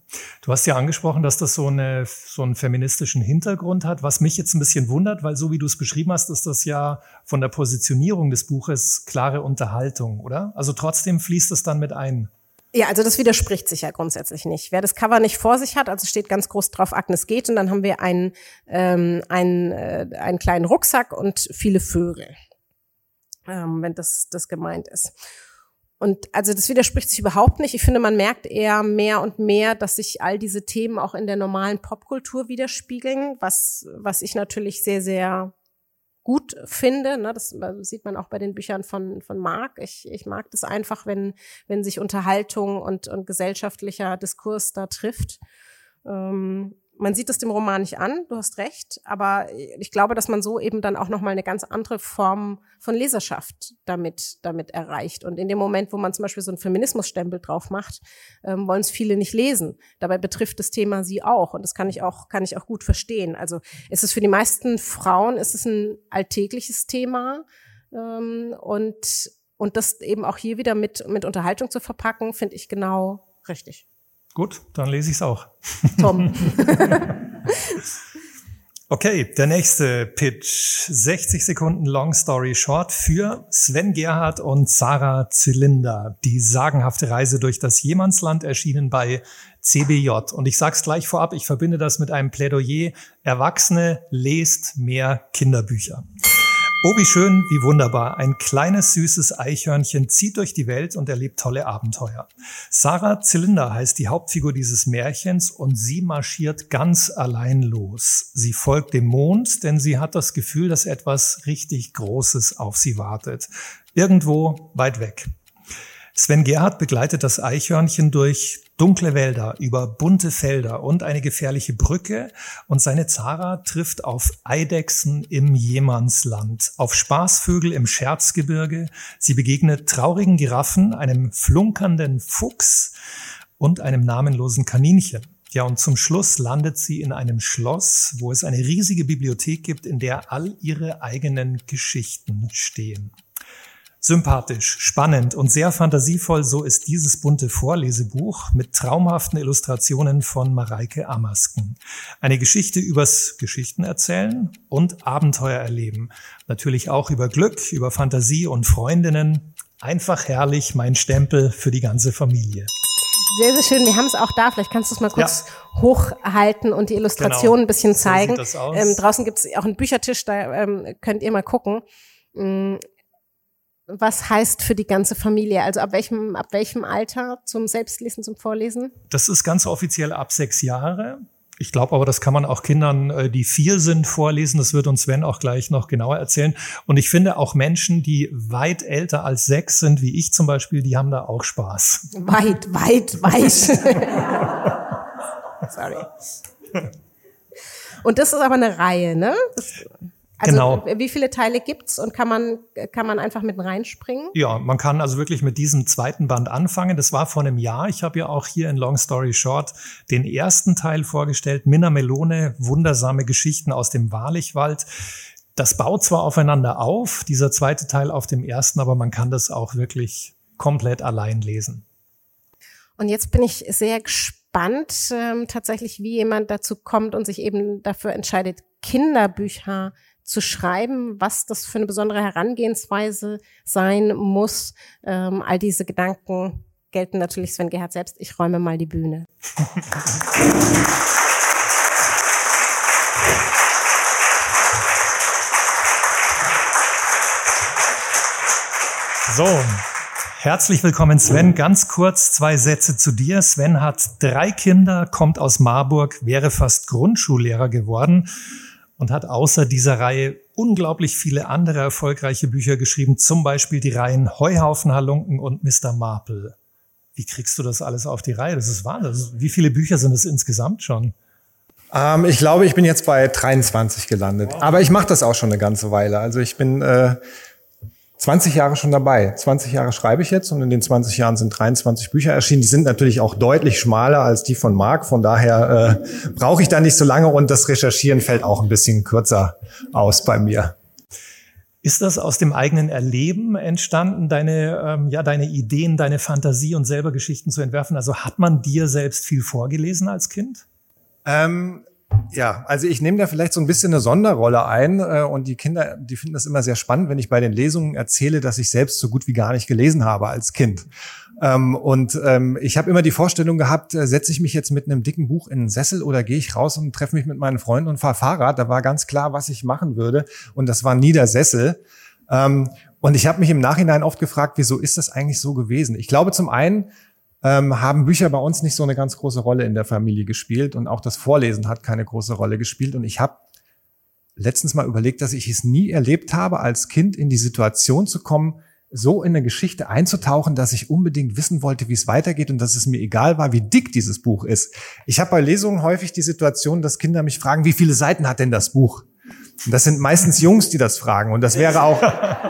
Du hast ja angesprochen, dass das so, eine, so einen feministischen Hintergrund hat, was mich jetzt ein bisschen wundert, weil so wie du es beschrieben hast, ist das ja von der Positionierung des Buches klare Unterhaltung, oder? Also trotzdem fließt es dann mit ein. Ja, also das widerspricht sich ja grundsätzlich nicht. Wer das Cover nicht vor sich hat, also steht ganz groß drauf, Agnes geht, und dann haben wir einen, ähm, einen, äh, einen kleinen Rucksack und viele Vögel, ähm, wenn das, das gemeint ist. Und also das widerspricht sich überhaupt nicht. Ich finde, man merkt eher mehr und mehr, dass sich all diese Themen auch in der normalen Popkultur widerspiegeln, was, was ich natürlich sehr, sehr gut finde. Ne? Das sieht man auch bei den Büchern von, von Marc. Ich, ich mag das einfach, wenn, wenn sich Unterhaltung und, und gesellschaftlicher Diskurs da trifft. Ähm, man sieht es dem Roman nicht an, du hast recht, aber ich glaube, dass man so eben dann auch nochmal eine ganz andere Form von Leserschaft damit, damit erreicht. Und in dem Moment, wo man zum Beispiel so einen Feminismusstempel drauf macht, ähm, wollen es viele nicht lesen. Dabei betrifft das Thema sie auch. Und das kann ich auch, kann ich auch gut verstehen. Also ist es für die meisten Frauen, ist es ein alltägliches Thema. Ähm, und, und das eben auch hier wieder mit, mit Unterhaltung zu verpacken, finde ich genau richtig. Gut, dann lese ich es auch. Tom. okay, der nächste Pitch. 60 Sekunden Long Story Short für Sven Gerhard und Sarah Zylinder. Die sagenhafte Reise durch das Jemannsland erschienen bei CBJ. Und ich sag's gleich vorab, ich verbinde das mit einem Plädoyer. Erwachsene lest mehr Kinderbücher. Oh, wie schön, wie wunderbar. Ein kleines, süßes Eichhörnchen zieht durch die Welt und erlebt tolle Abenteuer. Sarah Zylinder heißt die Hauptfigur dieses Märchens und sie marschiert ganz allein los. Sie folgt dem Mond, denn sie hat das Gefühl, dass etwas richtig Großes auf sie wartet. Irgendwo weit weg. Sven Gerhard begleitet das Eichhörnchen durch dunkle Wälder, über bunte Felder und eine gefährliche Brücke und seine Zara trifft auf Eidechsen im Jemannsland, auf Spaßvögel im Scherzgebirge, sie begegnet traurigen Giraffen, einem flunkernden Fuchs und einem namenlosen Kaninchen. Ja, und zum Schluss landet sie in einem Schloss, wo es eine riesige Bibliothek gibt, in der all ihre eigenen Geschichten stehen. Sympathisch, spannend und sehr fantasievoll, so ist dieses bunte Vorlesebuch mit traumhaften Illustrationen von Mareike Amasken. Eine Geschichte übers Geschichten erzählen und Abenteuer erleben. Natürlich auch über Glück, über Fantasie und Freundinnen. Einfach herrlich, mein Stempel für die ganze Familie. Sehr, sehr schön. Wir haben es auch da. Vielleicht kannst du es mal kurz ja. hochhalten und die Illustration genau. ein bisschen zeigen. So ähm, draußen gibt es auch einen Büchertisch, da ähm, könnt ihr mal gucken. Was heißt für die ganze Familie? Also ab welchem, ab welchem Alter zum Selbstlesen, zum Vorlesen? Das ist ganz offiziell ab sechs Jahre. Ich glaube aber, das kann man auch Kindern, äh, die vier sind, vorlesen. Das wird uns Sven auch gleich noch genauer erzählen. Und ich finde auch Menschen, die weit älter als sechs sind, wie ich zum Beispiel, die haben da auch Spaß. Weit, weit, weit. Sorry. Und das ist aber eine Reihe, ne? Das also genau. wie viele Teile gibt's und kann man, kann man einfach mit reinspringen? Ja, man kann also wirklich mit diesem zweiten Band anfangen. Das war vor einem Jahr. Ich habe ja auch hier in Long Story Short den ersten Teil vorgestellt. Minna Melone, wundersame Geschichten aus dem Wahrlichwald. Das baut zwar aufeinander auf, dieser zweite Teil auf dem ersten, aber man kann das auch wirklich komplett allein lesen. Und jetzt bin ich sehr gespannt, ähm, tatsächlich, wie jemand dazu kommt und sich eben dafür entscheidet, Kinderbücher zu schreiben, was das für eine besondere Herangehensweise sein muss. Ähm, all diese Gedanken gelten natürlich Sven Gerhard selbst. Ich räume mal die Bühne. So, herzlich willkommen Sven. Ganz kurz zwei Sätze zu dir. Sven hat drei Kinder, kommt aus Marburg, wäre fast Grundschullehrer geworden und hat außer dieser Reihe unglaublich viele andere erfolgreiche Bücher geschrieben, zum Beispiel die Reihen Heuhaufen, Halunken und Mr. Marple. Wie kriegst du das alles auf die Reihe? Das ist Wahnsinn. Wie viele Bücher sind es insgesamt schon? Ähm, ich glaube, ich bin jetzt bei 23 gelandet. Wow. Aber ich mache das auch schon eine ganze Weile. Also ich bin äh, 20 Jahre schon dabei. 20 Jahre schreibe ich jetzt und in den 20 Jahren sind 23 Bücher erschienen. Die sind natürlich auch deutlich schmaler als die von Marc. Von daher äh, brauche ich da nicht so lange und das Recherchieren fällt auch ein bisschen kürzer aus bei mir. Ist das aus dem eigenen Erleben entstanden, deine, ähm, ja, deine Ideen, deine Fantasie und selber Geschichten zu entwerfen? Also hat man dir selbst viel vorgelesen als Kind? Ähm, ja, also ich nehme da vielleicht so ein bisschen eine Sonderrolle ein äh, und die Kinder, die finden das immer sehr spannend, wenn ich bei den Lesungen erzähle, dass ich selbst so gut wie gar nicht gelesen habe als Kind. Ähm, und ähm, ich habe immer die Vorstellung gehabt, äh, setze ich mich jetzt mit einem dicken Buch in einen Sessel oder gehe ich raus und treffe mich mit meinen Freunden und fahre Fahrrad. Da war ganz klar, was ich machen würde und das war nie der Sessel. Ähm, und ich habe mich im Nachhinein oft gefragt, wieso ist das eigentlich so gewesen? Ich glaube zum einen, ähm, haben Bücher bei uns nicht so eine ganz große Rolle in der Familie gespielt und auch das Vorlesen hat keine große Rolle gespielt. Und ich habe letztens mal überlegt, dass ich es nie erlebt habe, als Kind in die Situation zu kommen, so in eine Geschichte einzutauchen, dass ich unbedingt wissen wollte, wie es weitergeht und dass es mir egal war, wie dick dieses Buch ist. Ich habe bei Lesungen häufig die Situation, dass Kinder mich fragen, wie viele Seiten hat denn das Buch? Das sind meistens Jungs, die das fragen. Und das wäre auch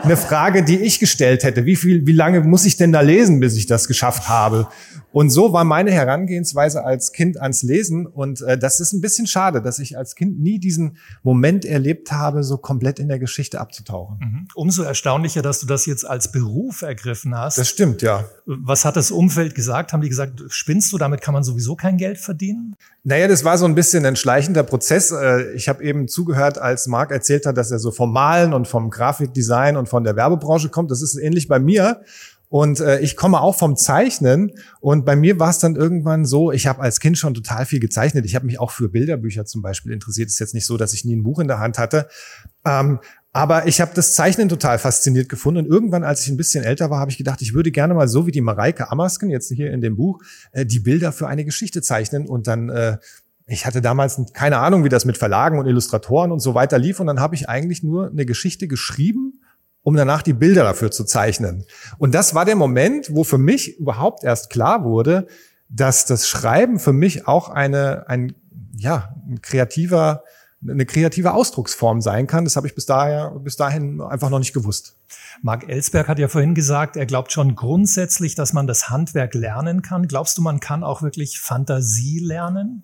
eine Frage, die ich gestellt hätte. Wie viel, wie lange muss ich denn da lesen, bis ich das geschafft habe? Und so war meine Herangehensweise als Kind ans Lesen. Und äh, das ist ein bisschen schade, dass ich als Kind nie diesen Moment erlebt habe, so komplett in der Geschichte abzutauchen. Mhm. Umso erstaunlicher, dass du das jetzt als Beruf ergriffen hast. Das stimmt, ja. Was hat das Umfeld gesagt? Haben die gesagt, spinnst du, damit kann man sowieso kein Geld verdienen? Naja, das war so ein bisschen ein schleichender Prozess. Äh, ich habe eben zugehört, als Marc erzählt hat, dass er so vom Malen und vom Grafikdesign und von der Werbebranche kommt. Das ist ähnlich bei mir. Und äh, ich komme auch vom Zeichnen und bei mir war es dann irgendwann so, ich habe als Kind schon total viel gezeichnet. Ich habe mich auch für Bilderbücher zum Beispiel interessiert. Ist jetzt nicht so, dass ich nie ein Buch in der Hand hatte. Ähm, aber ich habe das Zeichnen total fasziniert gefunden. Und irgendwann, als ich ein bisschen älter war, habe ich gedacht, ich würde gerne mal so wie die Mareike Amasken, jetzt hier in dem Buch, äh, die Bilder für eine Geschichte zeichnen. Und dann, äh, ich hatte damals keine Ahnung, wie das mit Verlagen und Illustratoren und so weiter lief. Und dann habe ich eigentlich nur eine Geschichte geschrieben um danach die Bilder dafür zu zeichnen. Und das war der Moment, wo für mich überhaupt erst klar wurde, dass das Schreiben für mich auch eine, ein, ja, ein kreativer, eine kreative Ausdrucksform sein kann. Das habe ich bis daher, bis dahin einfach noch nicht gewusst. Marc Ellsberg hat ja vorhin gesagt, er glaubt schon grundsätzlich, dass man das Handwerk lernen kann. Glaubst du, man kann auch wirklich Fantasie lernen?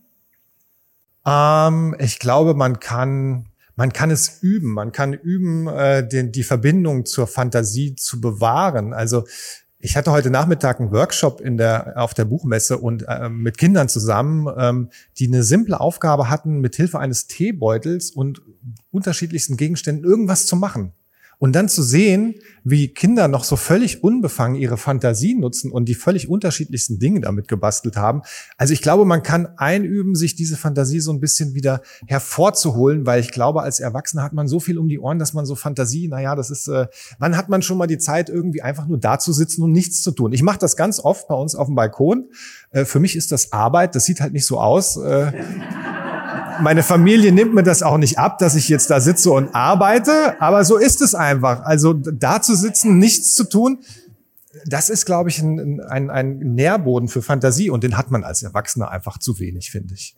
Ähm, ich glaube, man kann man kann es üben. Man kann üben, äh, den, die Verbindung zur Fantasie zu bewahren. Also ich hatte heute Nachmittag einen Workshop in der, auf der Buchmesse und äh, mit Kindern zusammen, ähm, die eine simple Aufgabe hatten, mit Hilfe eines Teebeutels und unterschiedlichsten Gegenständen irgendwas zu machen. Und dann zu sehen, wie Kinder noch so völlig unbefangen ihre Fantasie nutzen und die völlig unterschiedlichsten Dinge damit gebastelt haben. Also ich glaube, man kann einüben, sich diese Fantasie so ein bisschen wieder hervorzuholen, weil ich glaube, als Erwachsener hat man so viel um die Ohren, dass man so Fantasie, naja, das ist, äh, wann hat man schon mal die Zeit, irgendwie einfach nur da zu sitzen und nichts zu tun? Ich mache das ganz oft bei uns auf dem Balkon. Äh, für mich ist das Arbeit, das sieht halt nicht so aus. Äh, meine Familie nimmt mir das auch nicht ab, dass ich jetzt da sitze und arbeite, aber so ist es einfach. Also da zu sitzen, nichts zu tun, das ist, glaube ich, ein, ein, ein Nährboden für Fantasie und den hat man als Erwachsener einfach zu wenig, finde ich.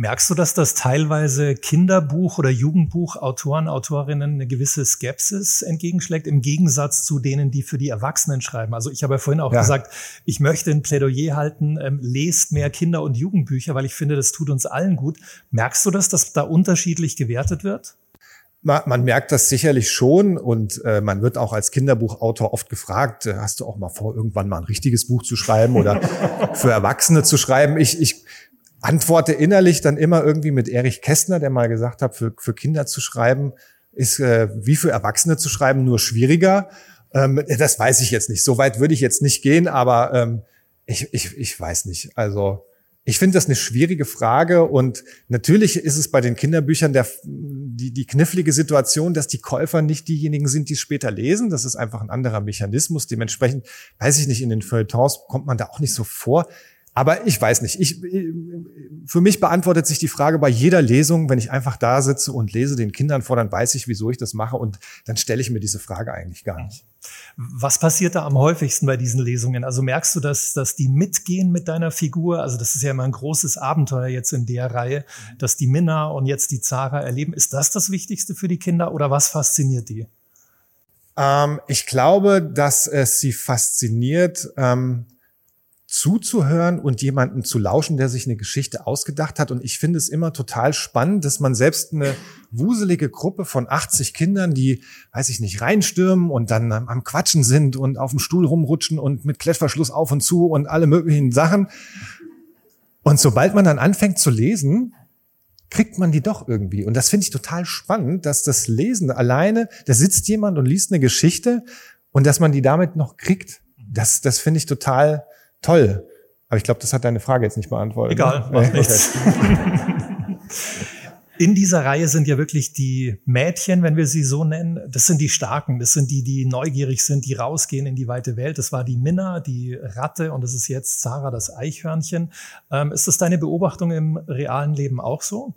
Merkst du, dass das teilweise Kinderbuch- oder Jugendbuchautoren, Autorinnen eine gewisse Skepsis entgegenschlägt, im Gegensatz zu denen, die für die Erwachsenen schreiben? Also ich habe ja vorhin auch ja. gesagt, ich möchte ein Plädoyer halten, ähm, lest mehr Kinder- und Jugendbücher, weil ich finde, das tut uns allen gut. Merkst du das, dass da unterschiedlich gewertet wird? Man, man merkt das sicherlich schon und äh, man wird auch als Kinderbuchautor oft gefragt, äh, hast du auch mal vor, irgendwann mal ein richtiges Buch zu schreiben oder für Erwachsene zu schreiben? Ich, ich antworte innerlich dann immer irgendwie mit Erich Kästner, der mal gesagt hat, für, für Kinder zu schreiben ist äh, wie für Erwachsene zu schreiben nur schwieriger. Ähm, das weiß ich jetzt nicht. So weit würde ich jetzt nicht gehen, aber ähm, ich, ich, ich weiß nicht. Also ich finde das eine schwierige Frage und natürlich ist es bei den Kinderbüchern der, die, die knifflige Situation, dass die Käufer nicht diejenigen sind, die es später lesen. Das ist einfach ein anderer Mechanismus. Dementsprechend weiß ich nicht, in den Feuilletons kommt man da auch nicht so vor. Aber ich weiß nicht. Ich, für mich beantwortet sich die Frage bei jeder Lesung, wenn ich einfach da sitze und lese den Kindern vor, dann weiß ich, wieso ich das mache und dann stelle ich mir diese Frage eigentlich gar nicht. Was passiert da am häufigsten bei diesen Lesungen? Also merkst du, dass, dass die mitgehen mit deiner Figur? Also das ist ja immer ein großes Abenteuer jetzt in der Reihe, dass die Minna und jetzt die Zara erleben. Ist das das Wichtigste für die Kinder oder was fasziniert die? Ähm, ich glaube, dass es sie fasziniert, ähm, zuzuhören und jemanden zu lauschen, der sich eine Geschichte ausgedacht hat. Und ich finde es immer total spannend, dass man selbst eine wuselige Gruppe von 80 Kindern, die, weiß ich nicht, reinstürmen und dann am Quatschen sind und auf dem Stuhl rumrutschen und mit Klettverschluss auf und zu und alle möglichen Sachen. Und sobald man dann anfängt zu lesen, kriegt man die doch irgendwie. Und das finde ich total spannend, dass das Lesen alleine, da sitzt jemand und liest eine Geschichte und dass man die damit noch kriegt. Das, das finde ich total toll. Aber ich glaube, das hat deine Frage jetzt nicht beantwortet. Ne? Egal, macht nichts. In dieser Reihe sind ja wirklich die Mädchen, wenn wir sie so nennen, das sind die Starken, das sind die, die neugierig sind, die rausgehen in die weite Welt. Das war die Minna, die Ratte und das ist jetzt Sarah, das Eichhörnchen. Ähm, ist das deine Beobachtung im realen Leben auch so?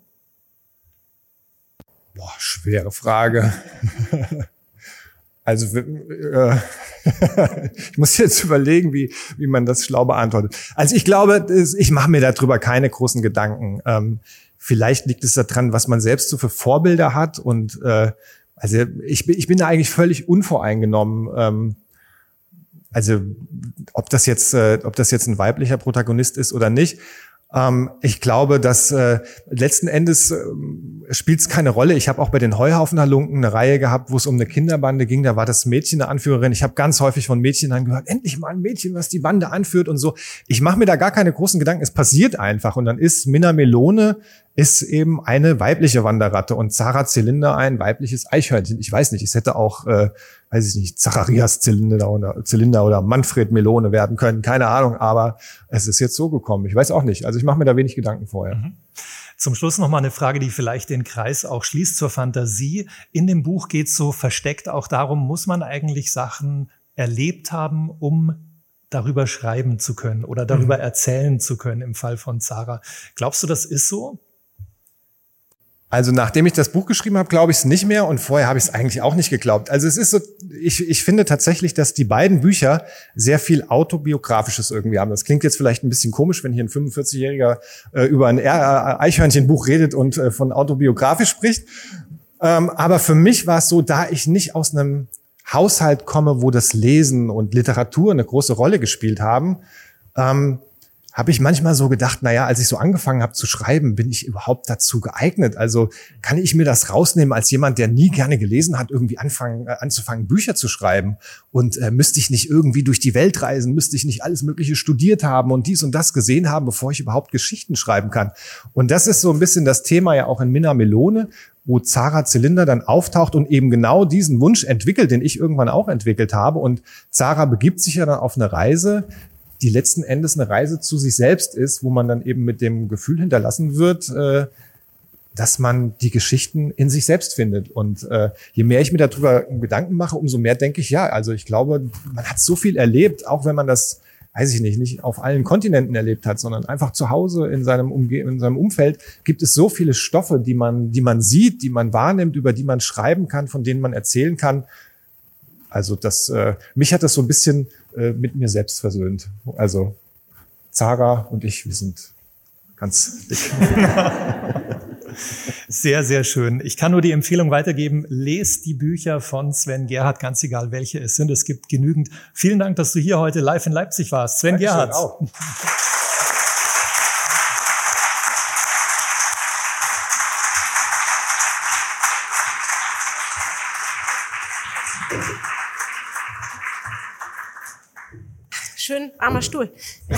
Boah, schwere Frage. Also äh, ich muss jetzt überlegen, wie, wie man das schlau beantwortet. Also ich glaube, ich mache mir darüber keine großen Gedanken. Ähm, vielleicht liegt es daran, was man selbst so für Vorbilder hat. Und äh, also ich, ich bin da eigentlich völlig unvoreingenommen. Ähm, also ob das jetzt, äh, ob das jetzt ein weiblicher Protagonist ist oder nicht. Ähm, ich glaube, dass äh, letzten Endes äh, spielt es keine Rolle. Ich habe auch bei den Heuhaufenhalunken eine Reihe gehabt, wo es um eine Kinderbande ging. Da war das Mädchen eine Anführerin. Ich habe ganz häufig von Mädchen dann gehört, endlich mal ein Mädchen, was die Bande anführt und so. Ich mache mir da gar keine großen Gedanken. Es passiert einfach. Und dann ist Minna Melone ist eben eine weibliche Wanderratte und Zara Zylinder ein weibliches Eichhörnchen. Ich weiß nicht, es hätte auch, äh, weiß ich nicht, Zacharias Zylinder oder, Zylinder oder Manfred Melone werden können, keine Ahnung, aber es ist jetzt so gekommen. Ich weiß auch nicht. Also ich mache mir da wenig Gedanken vorher. Mhm. Zum Schluss noch mal eine Frage, die vielleicht den Kreis auch schließt zur Fantasie. In dem Buch geht es so versteckt auch darum, muss man eigentlich Sachen erlebt haben, um darüber schreiben zu können oder darüber mhm. erzählen zu können im Fall von Zara. Glaubst du, das ist so? Also nachdem ich das Buch geschrieben habe, glaube ich es nicht mehr und vorher habe ich es eigentlich auch nicht geglaubt. Also es ist so, ich, ich finde tatsächlich, dass die beiden Bücher sehr viel autobiografisches irgendwie haben. Das klingt jetzt vielleicht ein bisschen komisch, wenn hier ein 45-Jähriger äh, über ein Eichhörnchenbuch redet und äh, von autobiografisch spricht. Ähm, aber für mich war es so, da ich nicht aus einem Haushalt komme, wo das Lesen und Literatur eine große Rolle gespielt haben, ähm, habe ich manchmal so gedacht, na ja, als ich so angefangen habe zu schreiben, bin ich überhaupt dazu geeignet? Also kann ich mir das rausnehmen als jemand, der nie gerne gelesen hat, irgendwie anfangen, äh, anzufangen, Bücher zu schreiben? Und äh, müsste ich nicht irgendwie durch die Welt reisen? Müsste ich nicht alles Mögliche studiert haben und dies und das gesehen haben, bevor ich überhaupt Geschichten schreiben kann? Und das ist so ein bisschen das Thema ja auch in Minna Melone, wo Zara Zylinder dann auftaucht und eben genau diesen Wunsch entwickelt, den ich irgendwann auch entwickelt habe. Und Zara begibt sich ja dann auf eine Reise, die letzten Endes eine Reise zu sich selbst ist, wo man dann eben mit dem Gefühl hinterlassen wird, äh, dass man die Geschichten in sich selbst findet. Und äh, je mehr ich mir darüber Gedanken mache, umso mehr denke ich, ja, also ich glaube, man hat so viel erlebt, auch wenn man das, weiß ich nicht, nicht auf allen Kontinenten erlebt hat, sondern einfach zu Hause in seinem, Umge in seinem Umfeld gibt es so viele Stoffe, die man, die man sieht, die man wahrnimmt, über die man schreiben kann, von denen man erzählen kann. Also das, äh, mich hat das so ein bisschen äh, mit mir selbst versöhnt. Also Zara und ich, wir sind ganz dick. Sehr, sehr schön. Ich kann nur die Empfehlung weitergeben, lest die Bücher von Sven Gerhardt, ganz egal welche es sind. Es gibt genügend. Vielen Dank, dass du hier heute live in Leipzig warst. Sven Dankeschön, Gerhardt. Auch. Armer Stuhl.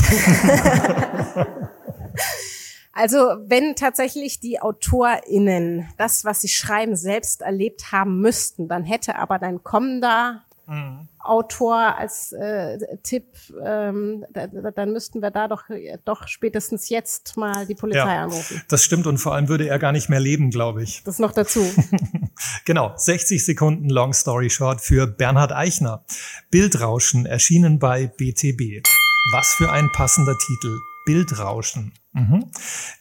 also wenn tatsächlich die AutorInnen das, was sie schreiben, selbst erlebt haben müssten, dann hätte aber dein kommender mhm. Autor als äh, Tipp, ähm, da, dann müssten wir da doch, doch spätestens jetzt mal die Polizei ja, anrufen. Das stimmt und vor allem würde er gar nicht mehr leben, glaube ich. Das noch dazu. genau, 60 Sekunden Long Story Short für Bernhard Eichner. Bildrauschen erschienen bei BTB. Was für ein passender Titel. Bildrauschen. Mhm.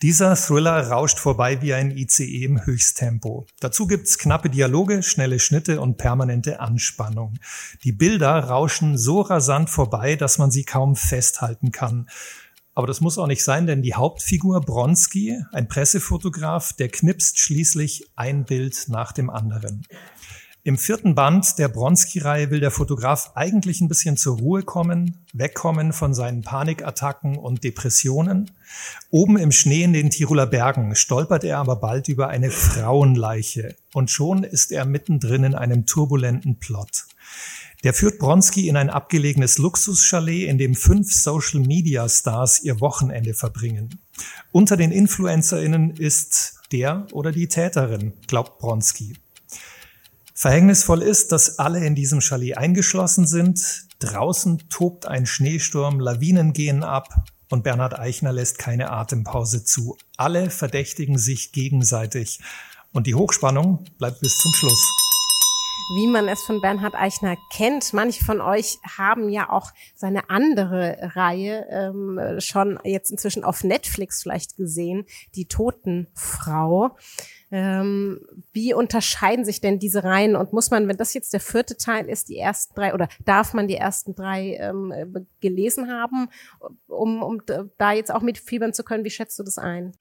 Dieser Thriller rauscht vorbei wie ein ICE im Höchsttempo. Dazu gibt's knappe Dialoge, schnelle Schnitte und permanente Anspannung. Die Bilder rauschen so rasant vorbei, dass man sie kaum festhalten kann. Aber das muss auch nicht sein, denn die Hauptfigur Bronski, ein Pressefotograf, der knipst schließlich ein Bild nach dem anderen. Im vierten Band der Bronski-Reihe will der Fotograf eigentlich ein bisschen zur Ruhe kommen, wegkommen von seinen Panikattacken und Depressionen. Oben im Schnee in den Tiroler Bergen stolpert er aber bald über eine Frauenleiche und schon ist er mittendrin in einem turbulenten Plot. Der führt Bronski in ein abgelegenes Luxuschalet, in dem fünf Social-Media-Stars ihr Wochenende verbringen. Unter den InfluencerInnen ist der oder die Täterin, glaubt Bronski. Verhängnisvoll ist, dass alle in diesem Chalet eingeschlossen sind. Draußen tobt ein Schneesturm, Lawinen gehen ab und Bernhard Eichner lässt keine Atempause zu. Alle verdächtigen sich gegenseitig und die Hochspannung bleibt bis zum Schluss. Wie man es von Bernhard Eichner kennt, manche von euch haben ja auch seine andere Reihe ähm, schon jetzt inzwischen auf Netflix vielleicht gesehen, die Totenfrau. Ähm, wie unterscheiden sich denn diese Reihen und muss man, wenn das jetzt der vierte Teil ist, die ersten drei oder darf man die ersten drei ähm, gelesen haben, um, um da jetzt auch mitfiebern zu können? Wie schätzt du das ein?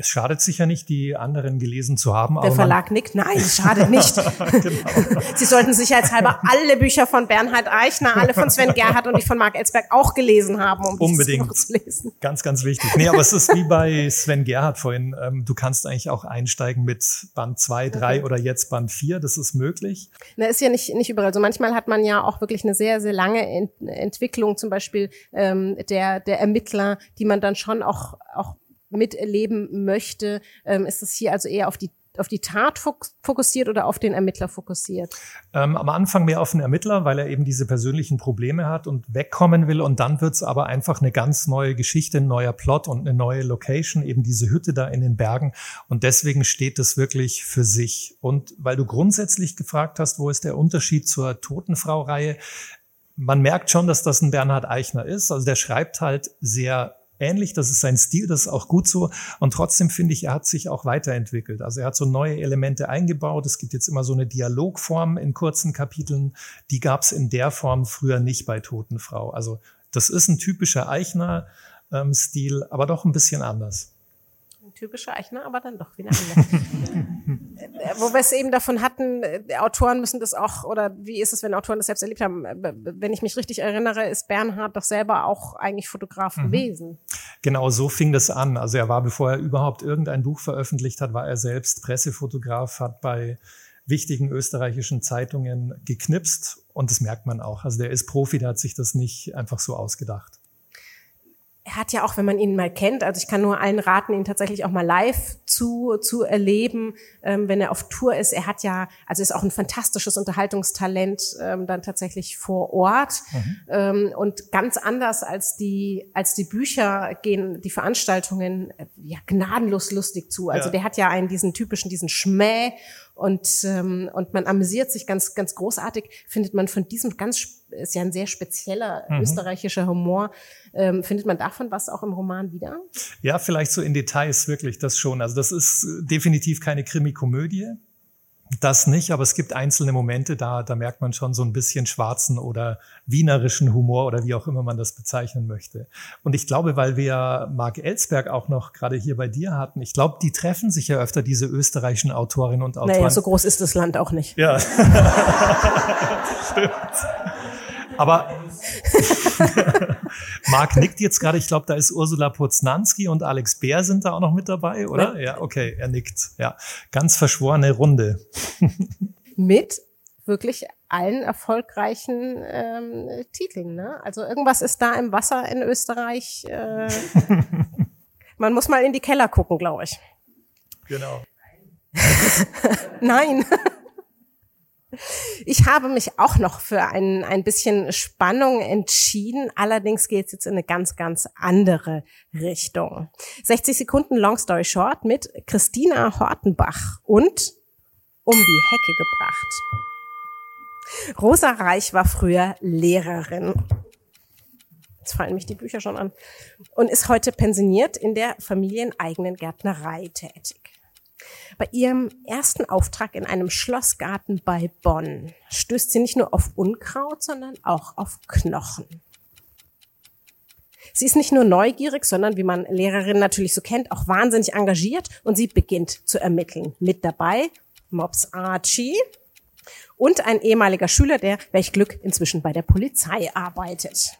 Es schadet sicher nicht, die anderen gelesen zu haben. Der Verlag nickt. Nein, es schadet nicht. genau. Sie sollten sicherheitshalber alle Bücher von Bernhard Eichner, alle von Sven Gerhardt und die von Marc Ellsberg auch gelesen haben, um Unbedingt. zu lesen. Ganz, ganz wichtig. Nee, aber es ist wie bei Sven Gerhardt vorhin. Ähm, du kannst eigentlich auch einsteigen mit Band 2, 3 okay. oder jetzt Band 4. Das ist möglich. Na, ist ja nicht, nicht überall. So manchmal hat man ja auch wirklich eine sehr, sehr lange Ent Entwicklung, zum Beispiel ähm, der, der Ermittler, die man dann schon auch, auch miterleben möchte, ähm, ist es hier also eher auf die auf die Tat fokussiert oder auf den Ermittler fokussiert? Ähm, am Anfang mehr auf den Ermittler, weil er eben diese persönlichen Probleme hat und wegkommen will. Und dann wird's aber einfach eine ganz neue Geschichte, ein neuer Plot und eine neue Location, eben diese Hütte da in den Bergen. Und deswegen steht es wirklich für sich. Und weil du grundsätzlich gefragt hast, wo ist der Unterschied zur Totenfrau-Reihe? Man merkt schon, dass das ein Bernhard Eichner ist. Also der schreibt halt sehr ähnlich, das ist sein Stil, das ist auch gut so. Und trotzdem finde ich, er hat sich auch weiterentwickelt. Also er hat so neue Elemente eingebaut. Es gibt jetzt immer so eine Dialogform in kurzen Kapiteln. Die gab es in der Form früher nicht bei Totenfrau. Also das ist ein typischer Eichner-Stil, aber doch ein bisschen anders typische Eichner, aber dann doch wieder anders. Wo wir es eben davon hatten, äh, Autoren müssen das auch, oder wie ist es, wenn Autoren das selbst erlebt haben? Äh, wenn ich mich richtig erinnere, ist Bernhard doch selber auch eigentlich Fotograf mhm. gewesen. Genau, so fing das an. Also er war, bevor er überhaupt irgendein Buch veröffentlicht hat, war er selbst Pressefotograf, hat bei wichtigen österreichischen Zeitungen geknipst und das merkt man auch. Also der ist Profi, der hat sich das nicht einfach so ausgedacht er hat ja auch, wenn man ihn mal kennt, also ich kann nur allen raten, ihn tatsächlich auch mal live zu, zu erleben, ähm, wenn er auf Tour ist. Er hat ja, also ist auch ein fantastisches Unterhaltungstalent ähm, dann tatsächlich vor Ort. Mhm. Ähm, und ganz anders als die, als die Bücher gehen die Veranstaltungen äh, ja gnadenlos lustig zu. Also ja. der hat ja einen diesen typischen, diesen Schmäh und, ähm, und man amüsiert sich ganz, ganz großartig, findet man von diesem ganz, ist ja ein sehr spezieller mhm. österreichischer Humor, ähm, findet man davon was auch im Roman wieder? Ja, vielleicht so in Details wirklich das schon. Also das ist definitiv keine Krimi-Komödie. Das nicht, aber es gibt einzelne Momente, da, da merkt man schon so ein bisschen schwarzen oder wienerischen Humor oder wie auch immer man das bezeichnen möchte. Und ich glaube, weil wir Marc Ellsberg auch noch gerade hier bei dir hatten, ich glaube, die treffen sich ja öfter, diese österreichischen Autorinnen und Autoren. Naja, so groß ist das Land auch nicht. Ja. Stimmt. Aber Marc nickt jetzt gerade, ich glaube, da ist Ursula Poznanski und Alex Bär sind da auch noch mit dabei, oder? Ja, ja okay, er nickt. Ja, ganz verschworene Runde. mit wirklich allen erfolgreichen ähm, Titeln. Ne? Also irgendwas ist da im Wasser in Österreich. Äh, man muss mal in die Keller gucken, glaube ich. Genau. Nein. Ich habe mich auch noch für ein, ein bisschen Spannung entschieden. Allerdings geht es jetzt in eine ganz, ganz andere Richtung. 60 Sekunden Long Story Short mit Christina Hortenbach und um die Hecke gebracht. Rosa Reich war früher Lehrerin. Jetzt fallen mich die Bücher schon an. Und ist heute pensioniert in der familieneigenen Gärtnerei tätig. Bei ihrem ersten Auftrag in einem Schlossgarten bei Bonn stößt sie nicht nur auf Unkraut, sondern auch auf Knochen. Sie ist nicht nur neugierig, sondern wie man Lehrerin natürlich so kennt, auch wahnsinnig engagiert und sie beginnt zu ermitteln. Mit dabei Mops Archie Und ein ehemaliger Schüler, der, welch Glück, inzwischen bei der Polizei arbeitet.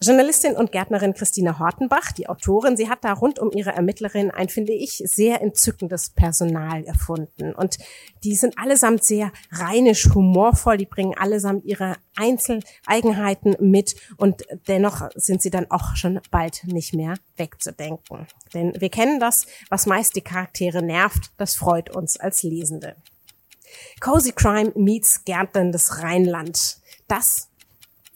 Journalistin und Gärtnerin Christina Hortenbach, die Autorin, sie hat da rund um ihre Ermittlerin ein, finde ich, sehr entzückendes Personal erfunden. Und die sind allesamt sehr rheinisch, humorvoll, die bringen allesamt ihre Einzeleigenheiten mit und dennoch sind sie dann auch schon bald nicht mehr wegzudenken. Denn wir kennen das, was meist die Charaktere nervt, das freut uns als Lesende. Cozy Crime meets Gärtnerndes Rheinland. Das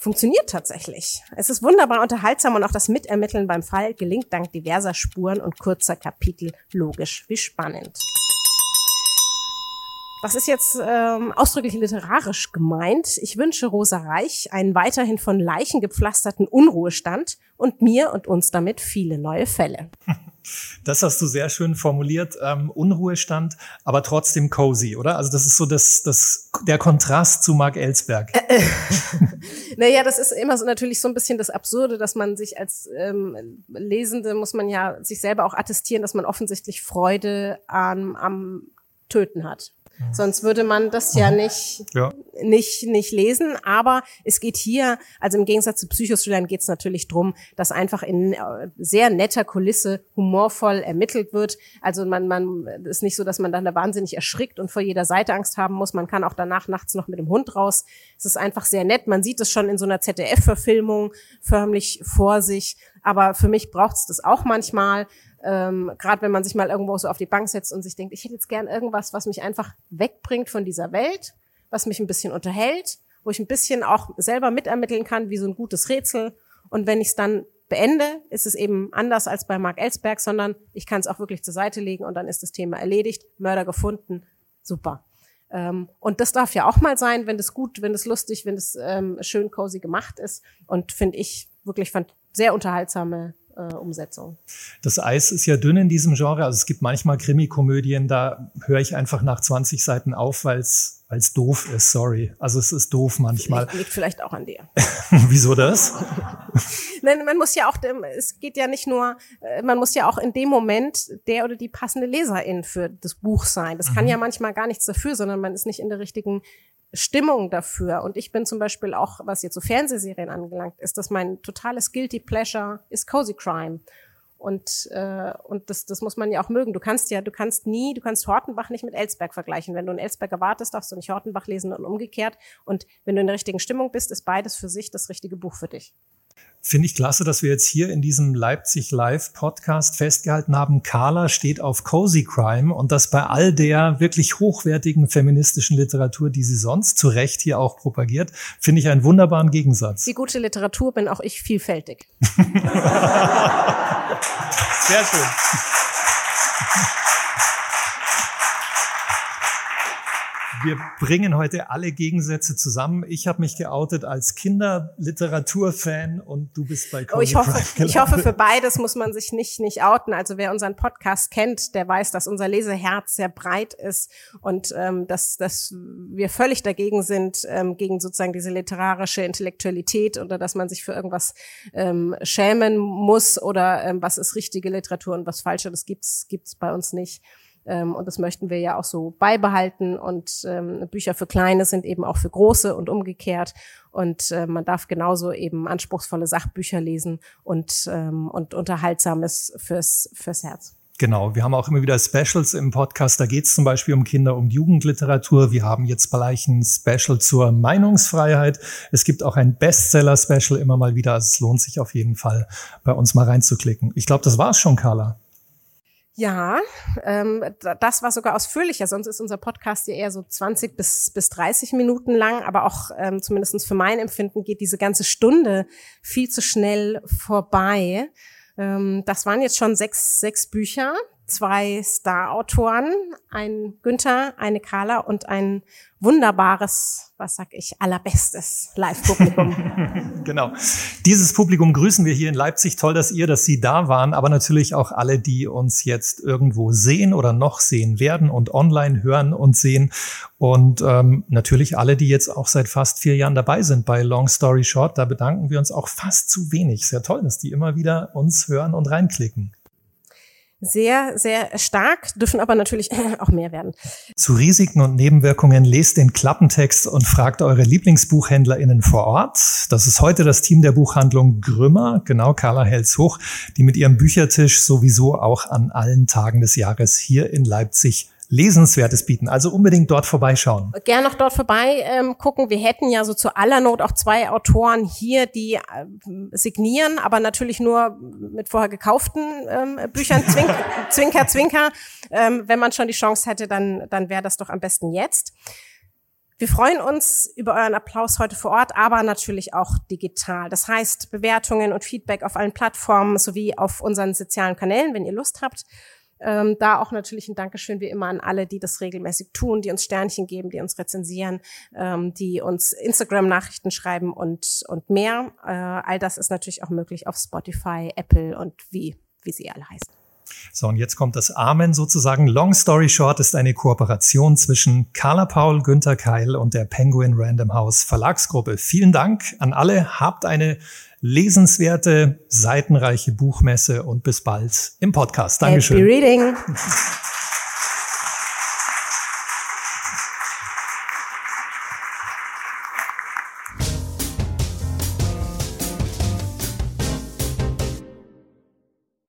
funktioniert tatsächlich. Es ist wunderbar unterhaltsam und auch das Mitermitteln beim Fall gelingt dank diverser Spuren und kurzer Kapitel logisch wie spannend. Das ist jetzt ähm, ausdrücklich literarisch gemeint. Ich wünsche Rosa Reich einen weiterhin von Leichen gepflasterten Unruhestand und mir und uns damit viele neue Fälle. Das hast du sehr schön formuliert, ähm, Unruhestand, aber trotzdem cozy, oder? Also das ist so das, das, der Kontrast zu Mark Ellsberg. naja, das ist immer so natürlich so ein bisschen das Absurde, dass man sich als ähm, Lesende muss man ja sich selber auch attestieren, dass man offensichtlich Freude am, am Töten hat. Sonst würde man das ja nicht, ja. nicht, nicht lesen. Aber es geht hier, also im Gegensatz zu Psychostudien geht es natürlich drum, dass einfach in äh, sehr netter Kulisse humorvoll ermittelt wird. Also man, man ist nicht so, dass man dann da wahnsinnig erschrickt und vor jeder Seite Angst haben muss. Man kann auch danach nachts noch mit dem Hund raus. Es ist einfach sehr nett. Man sieht es schon in so einer ZDF-Verfilmung förmlich vor sich. Aber für mich braucht es das auch manchmal. Ähm, Gerade wenn man sich mal irgendwo so auf die Bank setzt und sich denkt, ich hätte jetzt gern irgendwas, was mich einfach wegbringt von dieser Welt, was mich ein bisschen unterhält, wo ich ein bisschen auch selber mitermitteln kann, wie so ein gutes Rätsel. Und wenn ich es dann beende, ist es eben anders als bei Mark Ellsberg, sondern ich kann es auch wirklich zur Seite legen und dann ist das Thema erledigt, Mörder gefunden, super. Ähm, und das darf ja auch mal sein, wenn das gut, wenn das lustig, wenn das ähm, schön cozy gemacht ist. Und finde ich wirklich fand sehr unterhaltsame Umsetzung. Das Eis ist ja dünn in diesem Genre. Also es gibt manchmal Krimikomödien, da höre ich einfach nach 20 Seiten auf, weil es weil es doof ist, sorry. Also es ist doof manchmal. Liegt, liegt vielleicht auch an dir. Wieso das? Nein, man muss ja auch, es geht ja nicht nur, äh, man muss ja auch in dem Moment der oder die passende Leserin für das Buch sein. Das mhm. kann ja manchmal gar nichts dafür, sondern man ist nicht in der richtigen Stimmung dafür. Und ich bin zum Beispiel auch, was jetzt so Fernsehserien angelangt, ist, dass mein totales Guilty Pleasure ist Cozy Crime. Und, äh, und das, das muss man ja auch mögen. Du kannst ja, du kannst nie, du kannst Hortenbach nicht mit Elsberg vergleichen. Wenn du einen Elsberg erwartest, darfst du nicht Hortenbach lesen und umgekehrt. Und wenn du in der richtigen Stimmung bist, ist beides für sich das richtige Buch für dich. Finde ich klasse, dass wir jetzt hier in diesem Leipzig Live Podcast festgehalten haben, Carla steht auf Cozy Crime und das bei all der wirklich hochwertigen feministischen Literatur, die sie sonst zu Recht hier auch propagiert, finde ich einen wunderbaren Gegensatz. Die gute Literatur bin auch ich vielfältig. Sehr schön. Wir bringen heute alle Gegensätze zusammen. Ich habe mich geoutet als Kinderliteraturfan und du bist bei Cozy oh, ich hoffe, Ich hoffe, für beides muss man sich nicht, nicht outen. Also wer unseren Podcast kennt, der weiß, dass unser Leseherz sehr breit ist und ähm, dass, dass wir völlig dagegen sind, ähm, gegen sozusagen diese literarische Intellektualität oder dass man sich für irgendwas ähm, schämen muss oder ähm, was ist richtige Literatur und was falsche, das gibt's gibt's bei uns nicht. Ähm, und das möchten wir ja auch so beibehalten. Und ähm, Bücher für Kleine sind eben auch für Große und umgekehrt. Und äh, man darf genauso eben anspruchsvolle Sachbücher lesen und, ähm, und Unterhaltsames fürs, fürs Herz. Genau, wir haben auch immer wieder Specials im Podcast. Da geht es zum Beispiel um Kinder- und Jugendliteratur. Wir haben jetzt gleich ein Special zur Meinungsfreiheit. Es gibt auch ein Bestseller-Special immer mal wieder. Also es lohnt sich auf jeden Fall, bei uns mal reinzuklicken. Ich glaube, das war's schon, Carla. Ja, ähm, das war sogar ausführlicher. Sonst ist unser Podcast ja eher so 20 bis, bis 30 Minuten lang. Aber auch ähm, zumindest für mein Empfinden geht diese ganze Stunde viel zu schnell vorbei. Ähm, das waren jetzt schon sechs, sechs Bücher, zwei Star-Autoren, ein Günther, eine Carla und ein wunderbares, was sag ich, allerbestes Live-Publikum. genau. Dieses Publikum grüßen wir hier in Leipzig. Toll, dass ihr, dass Sie da waren, aber natürlich auch alle, die uns jetzt irgendwo sehen oder noch sehen werden und online hören und sehen. Und ähm, natürlich alle, die jetzt auch seit fast vier Jahren dabei sind bei Long Story Short. Da bedanken wir uns auch fast zu wenig. Sehr toll, dass die immer wieder uns hören und reinklicken. Sehr, sehr stark, dürfen aber natürlich auch mehr werden. Zu Risiken und Nebenwirkungen lest den Klappentext und fragt eure LieblingsbuchhändlerInnen vor Ort. Das ist heute das Team der Buchhandlung Grümmer, genau Carla Helshoch, die mit ihrem Büchertisch sowieso auch an allen Tagen des Jahres hier in Leipzig Lesenswertes bieten. Also unbedingt dort vorbeischauen. Gerne noch dort vorbei ähm, gucken. Wir hätten ja so zu aller Not auch zwei Autoren hier, die äh, signieren, aber natürlich nur mit vorher gekauften ähm, Büchern. Zwink, zwinker, zwinker. Ähm, wenn man schon die Chance hätte, dann, dann wäre das doch am besten jetzt. Wir freuen uns über euren Applaus heute vor Ort, aber natürlich auch digital. Das heißt, Bewertungen und Feedback auf allen Plattformen sowie auf unseren sozialen Kanälen, wenn ihr Lust habt. Ähm, da auch natürlich ein Dankeschön wie immer an alle, die das regelmäßig tun, die uns Sternchen geben, die uns rezensieren, ähm, die uns Instagram-Nachrichten schreiben und, und mehr. Äh, all das ist natürlich auch möglich auf Spotify, Apple und wie, wie sie alle heißen. So, und jetzt kommt das Amen sozusagen. Long Story Short ist eine Kooperation zwischen Carla Paul, Günther Keil und der Penguin Random House Verlagsgruppe. Vielen Dank an alle. Habt eine lesenswerte, seitenreiche Buchmesse und bis bald im Podcast. Dankeschön. Happy Reading.